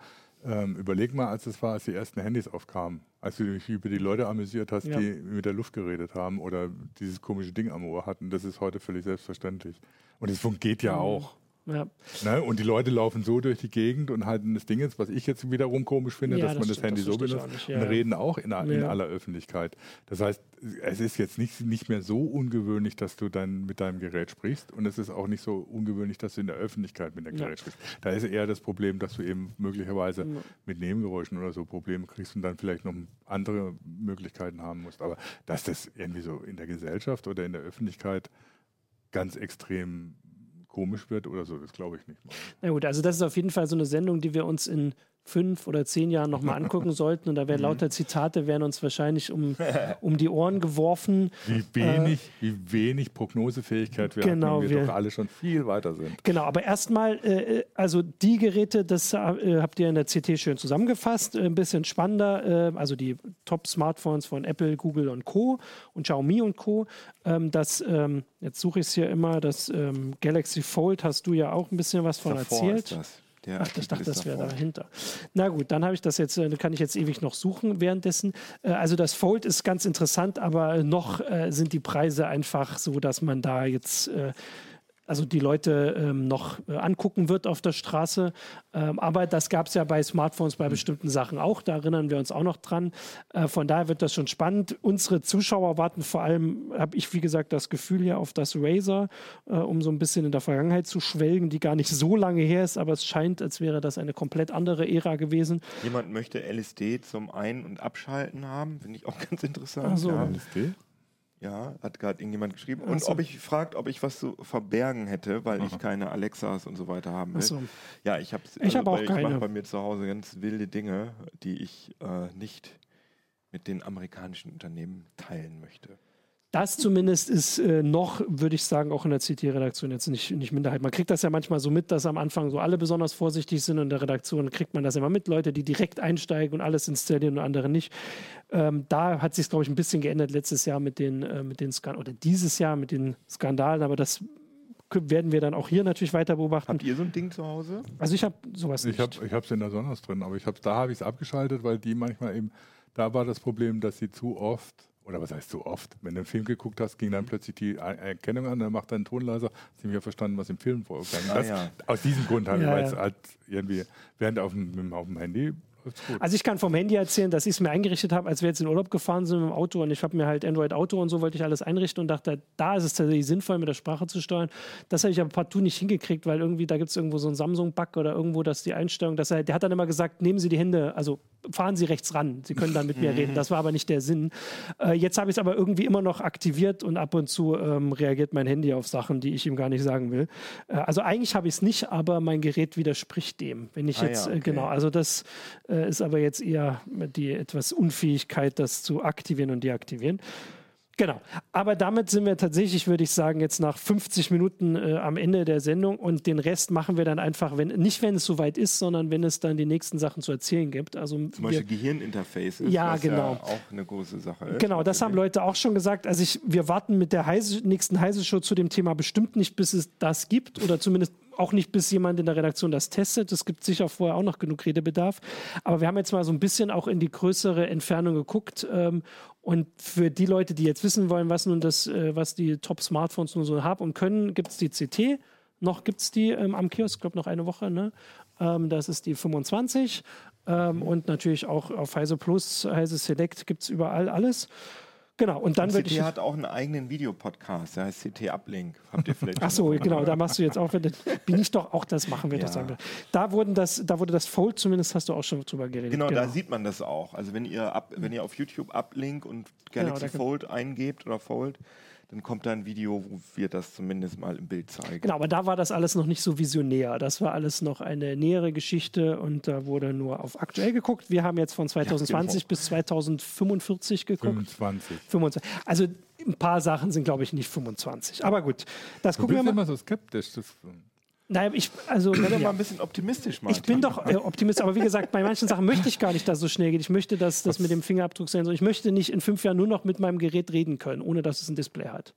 ähm, überleg mal, als es war, als die ersten Handys aufkamen, als du dich über die Leute amüsiert hast, ja. die mit der Luft geredet haben oder dieses komische Ding am Ohr hatten, das ist heute völlig selbstverständlich. Und es geht ja mhm. auch. Ja. Ne? Und die Leute laufen so durch die Gegend und halten das Ding jetzt, was ich jetzt wiederum komisch finde, ja, dass das man das Handy das so benutzt ja. und reden auch in, in, aller Öffentlichkeit. Das heißt, es ist jetzt nicht, nicht mehr so ungewöhnlich, dass du dann mit deinem Gerät sprichst und es ist auch nicht so ungewöhnlich, dass du in der Öffentlichkeit mit dem Gerät sprichst. Da ist eher das Problem, dass du eben möglicherweise mit Nebengeräuschen oder so Probleme kriegst und dann vielleicht noch andere Möglichkeiten haben musst. Aber dass das irgendwie so in der Gesellschaft oder in der Öffentlichkeit ganz extrem komisch wird oder so, das glaube ich nicht. Mal. Na gut, also das ist auf jeden Fall so eine Sendung, die wir uns in fünf oder zehn Jahren nochmal angucken sollten. Und da werden mhm. lauter Zitate werden uns wahrscheinlich um, um die Ohren geworfen. Wie wenig, äh, wie wenig Prognosefähigkeit wir genau, haben, wir, wir doch alle schon viel weiter sind. Genau, aber erstmal, äh, also die Geräte, das äh, habt ihr in der CT schön zusammengefasst, äh, ein bisschen spannender, äh, also die Top-Smartphones von Apple, Google und Co. und Xiaomi und Co. Ähm, das, ähm, jetzt suche ich es hier immer, das ähm, Galaxy Fold hast du ja auch ein bisschen was von erzählt. Der Ach, ich dachte, das wäre dahinter. Na gut, dann habe ich das jetzt, äh, kann ich jetzt ewig noch suchen währenddessen. Äh, also das Fold ist ganz interessant, aber noch äh, sind die Preise einfach so, dass man da jetzt also die Leute ähm, noch äh, angucken wird auf der Straße. Ähm, aber das gab es ja bei Smartphones bei mhm. bestimmten Sachen auch. Da erinnern wir uns auch noch dran. Äh, von daher wird das schon spannend. Unsere Zuschauer warten vor allem, habe ich wie gesagt das Gefühl hier auf das Razer, äh, um so ein bisschen in der Vergangenheit zu schwelgen, die gar nicht so lange her ist, aber es scheint, als wäre das eine komplett andere Ära gewesen. Jemand möchte LSD zum Ein- und Abschalten haben, finde ich auch ganz interessant. Ach so. ja. LSD? Ja, hat gerade irgendjemand geschrieben. Und so. ob ich fragt, ob ich was zu verbergen hätte, weil Aha. ich keine Alexas und so weiter haben will. So. Ja, ich habe ich also, hab auch ich mache bei mir zu Hause ganz wilde Dinge, die ich äh, nicht mit den amerikanischen Unternehmen teilen möchte das zumindest ist äh, noch, würde ich sagen, auch in der CT-Redaktion jetzt nicht, nicht Minderheit. Man kriegt das ja manchmal so mit, dass am Anfang so alle besonders vorsichtig sind und in der Redaktion kriegt man das immer mit, Leute, die direkt einsteigen und alles installieren und andere nicht. Ähm, da hat sich, glaube ich, ein bisschen geändert letztes Jahr mit den, äh, mit den Skandalen oder dieses Jahr mit den Skandalen, aber das werden wir dann auch hier natürlich weiter beobachten. Habt ihr so ein Ding zu Hause? Also ich habe sowas nicht. Ich habe es in der Sonos drin, aber ich hab's, da habe ich es abgeschaltet, weil die manchmal eben, da war das Problem, dass sie zu oft oder was heißt so oft, wenn du einen Film geguckt hast, ging dann plötzlich die Erkennung an, dann macht dein Ton leiser, hast du nicht mehr verstanden, was im Film vorgegangen ist. Ah, ja. Aus diesem Grund halt, ja, weil es halt irgendwie, während auf dem, auf dem Handy also ich kann vom Handy erzählen, dass ich es mir eingerichtet habe, als wir jetzt in Urlaub gefahren sind mit dem Auto und ich habe mir halt Android Auto und so wollte ich alles einrichten und dachte, da ist es tatsächlich sinnvoll, mit der Sprache zu steuern. Das habe ich aber partout nicht hingekriegt, weil irgendwie da gibt es irgendwo so einen Samsung-Bug oder irgendwo, dass die Einstellung, dass er, der hat dann immer gesagt, nehmen Sie die Hände, also fahren Sie rechts ran, Sie können dann mit mir reden. Das war aber nicht der Sinn. Äh, jetzt habe ich es aber irgendwie immer noch aktiviert und ab und zu ähm, reagiert mein Handy auf Sachen, die ich ihm gar nicht sagen will. Äh, also eigentlich habe ich es nicht, aber mein Gerät widerspricht dem. Wenn ich ah, jetzt, ja, äh, okay. genau, also das äh, ist aber jetzt eher die etwas Unfähigkeit, das zu aktivieren und deaktivieren. Genau. Aber damit sind wir tatsächlich, würde ich sagen, jetzt nach 50 Minuten äh, am Ende der Sendung und den Rest machen wir dann einfach, wenn nicht wenn es soweit ist, sondern wenn es dann die nächsten Sachen zu erzählen gibt. Also zum Beispiel Gehirninterface ist ja, genau. Ja auch eine große Sache ist. Genau, das haben Leute auch schon gesagt. Also ich, wir warten mit der Heise, nächsten Heise-Show zu dem Thema bestimmt nicht, bis es das gibt oder zumindest auch nicht, bis jemand in der Redaktion das testet. Es gibt sicher vorher auch noch genug Redebedarf. Aber wir haben jetzt mal so ein bisschen auch in die größere Entfernung geguckt. Ähm, und für die Leute, die jetzt wissen wollen, was nun das, äh, was die Top-Smartphones nun so haben und können, gibt es die CT. Noch gibt es die ähm, am Kiosk, ich glaube noch eine Woche. Ne? Ähm, das ist die 25. Ähm, und natürlich auch auf Heise Plus, Heise Select gibt es überall alles. Genau, und dann würde ich. CT hat auch einen eigenen Videopodcast, der heißt CT Uplink. Habt ihr vielleicht Ach so, genau, da machst du jetzt auch, bin ich doch auch, das machen wir ja. doch. Da, wurden das, da wurde das Fold, zumindest hast du auch schon drüber geredet. Genau, genau. da sieht man das auch. Also wenn ihr, ab, wenn ihr auf YouTube Uplink und genau, Galaxy genau, Fold eingebt oder Fold, dann kommt da ein Video, wo wir das zumindest mal im Bild zeigen. Genau, aber da war das alles noch nicht so visionär. Das war alles noch eine nähere Geschichte und da wurde nur auf aktuell geguckt. Wir haben jetzt von 2020 ja, bis 2045 geguckt. 25. 25. Also ein paar Sachen sind, glaube ich, nicht 25. Aber gut, das du gucken wir mal. immer so skeptisch. Das Naja, ich, also. Wenn ja. mal ein bisschen optimistisch machen. Ich bin doch äh, Optimist, aber wie gesagt, bei manchen Sachen möchte ich gar nicht, dass es so schnell geht. Ich möchte, dass das mit dem Fingerabdrucksensor, ich möchte nicht in fünf Jahren nur noch mit meinem Gerät reden können, ohne dass es ein Display hat.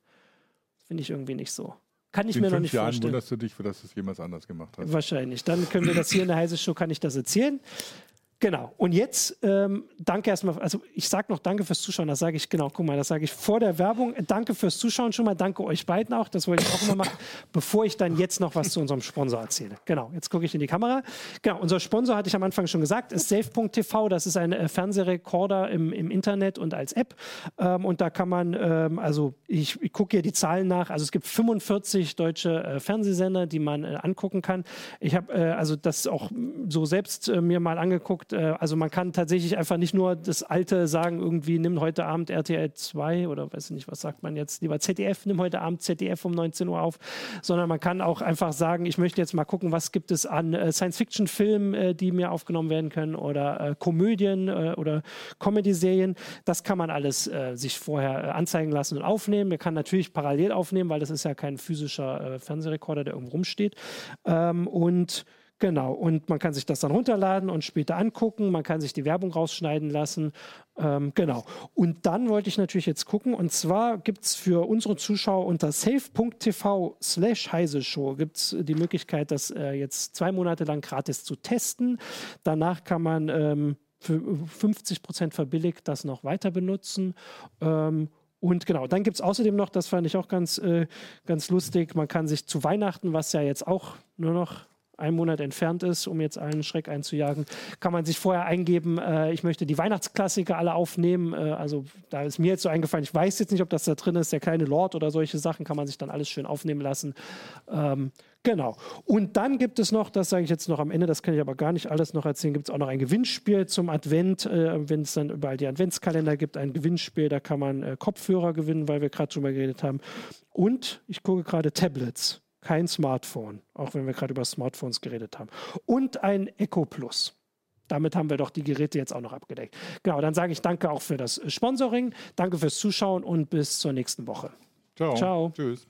Finde ich irgendwie nicht so. Kann ich in mir noch nicht Jahren vorstellen. wunderst du dich, dass du es jemals anders gemacht hast. Wahrscheinlich. Dann können wir das hier in der Heise Show, kann ich das erzählen. Genau. Und jetzt ähm, danke erstmal, also ich sage noch danke fürs Zuschauen, das sage ich, genau, guck mal, das sage ich vor der Werbung. Danke fürs Zuschauen schon mal, danke euch beiden auch, das wollte ich auch immer machen, bevor ich dann jetzt noch was zu unserem Sponsor erzähle. Genau, jetzt gucke ich in die Kamera. Genau, unser Sponsor, hatte ich am Anfang schon gesagt, ist safe.tv, das ist ein äh, Fernsehrekorder im, im Internet und als App. Ähm, und da kann man, ähm, also ich, ich gucke hier die Zahlen nach, also es gibt 45 deutsche äh, Fernsehsender, die man äh, angucken kann. Ich habe äh, also das auch so selbst äh, mir mal angeguckt, äh, also man kann tatsächlich einfach nicht nur das alte sagen, irgendwie nimm heute Abend RTL 2 oder weiß ich nicht, was sagt man jetzt, lieber ZDF, nimm heute Abend ZDF um 19 Uhr auf, sondern man kann auch einfach sagen, ich möchte jetzt mal gucken, was gibt es an äh, Science-Fiction-Filmen, äh, die mir aufgenommen werden können oder äh, Komödien äh, oder Comedy-Serien. Das kann man alles sich vorher anzeigen lassen und aufnehmen. Man kann natürlich parallel aufnehmen, weil das ist ja kein physischer Fernsehrekorder, der irgendwo rumsteht. Ähm, und Genau, und man kann sich das dann runterladen und später angucken. Man kann sich die Werbung rausschneiden lassen. Ähm, genau. Und dann wollte ich natürlich jetzt gucken. Und zwar gibt es für unsere Zuschauer unter safe.tv slash heise show gibt die Möglichkeit, das äh, jetzt zwei Monate lang gratis zu testen. Danach kann man ähm, für 50 Prozent verbilligt das noch weiter benutzen. Ähm, und genau, dann gibt es außerdem noch, das fand ich auch ganz, äh, ganz lustig, man kann sich zu Weihnachten, was ja jetzt auch nur noch ein Monat entfernt ist, um jetzt allen Schreck einzujagen, kann man sich vorher eingeben, äh, ich möchte die Weihnachtsklassiker alle aufnehmen. Äh, also da ist mir jetzt so eingefallen, ich weiß jetzt nicht, ob das da drin ist, der kleine Lord oder solche Sachen, kann man sich dann alles schön aufnehmen lassen. Ähm, genau. Und dann gibt es noch, das sage ich jetzt noch am Ende, das kann ich aber gar nicht alles noch erzählen, gibt es auch noch ein Gewinnspiel zum Advent, äh, wenn es dann überall die Adventskalender gibt, ein Gewinnspiel, da kann man äh, Kopfhörer gewinnen, weil wir gerade drüber geredet haben. Und ich gucke gerade Tablets kein Smartphone, auch wenn wir gerade über Smartphones geredet haben. Und ein Echo Plus. Damit haben wir doch die Geräte jetzt auch noch abgedeckt. Genau, dann sage ich danke auch für das Sponsoring, danke fürs Zuschauen und bis zur nächsten Woche. Ciao. Ciao. Tschüss.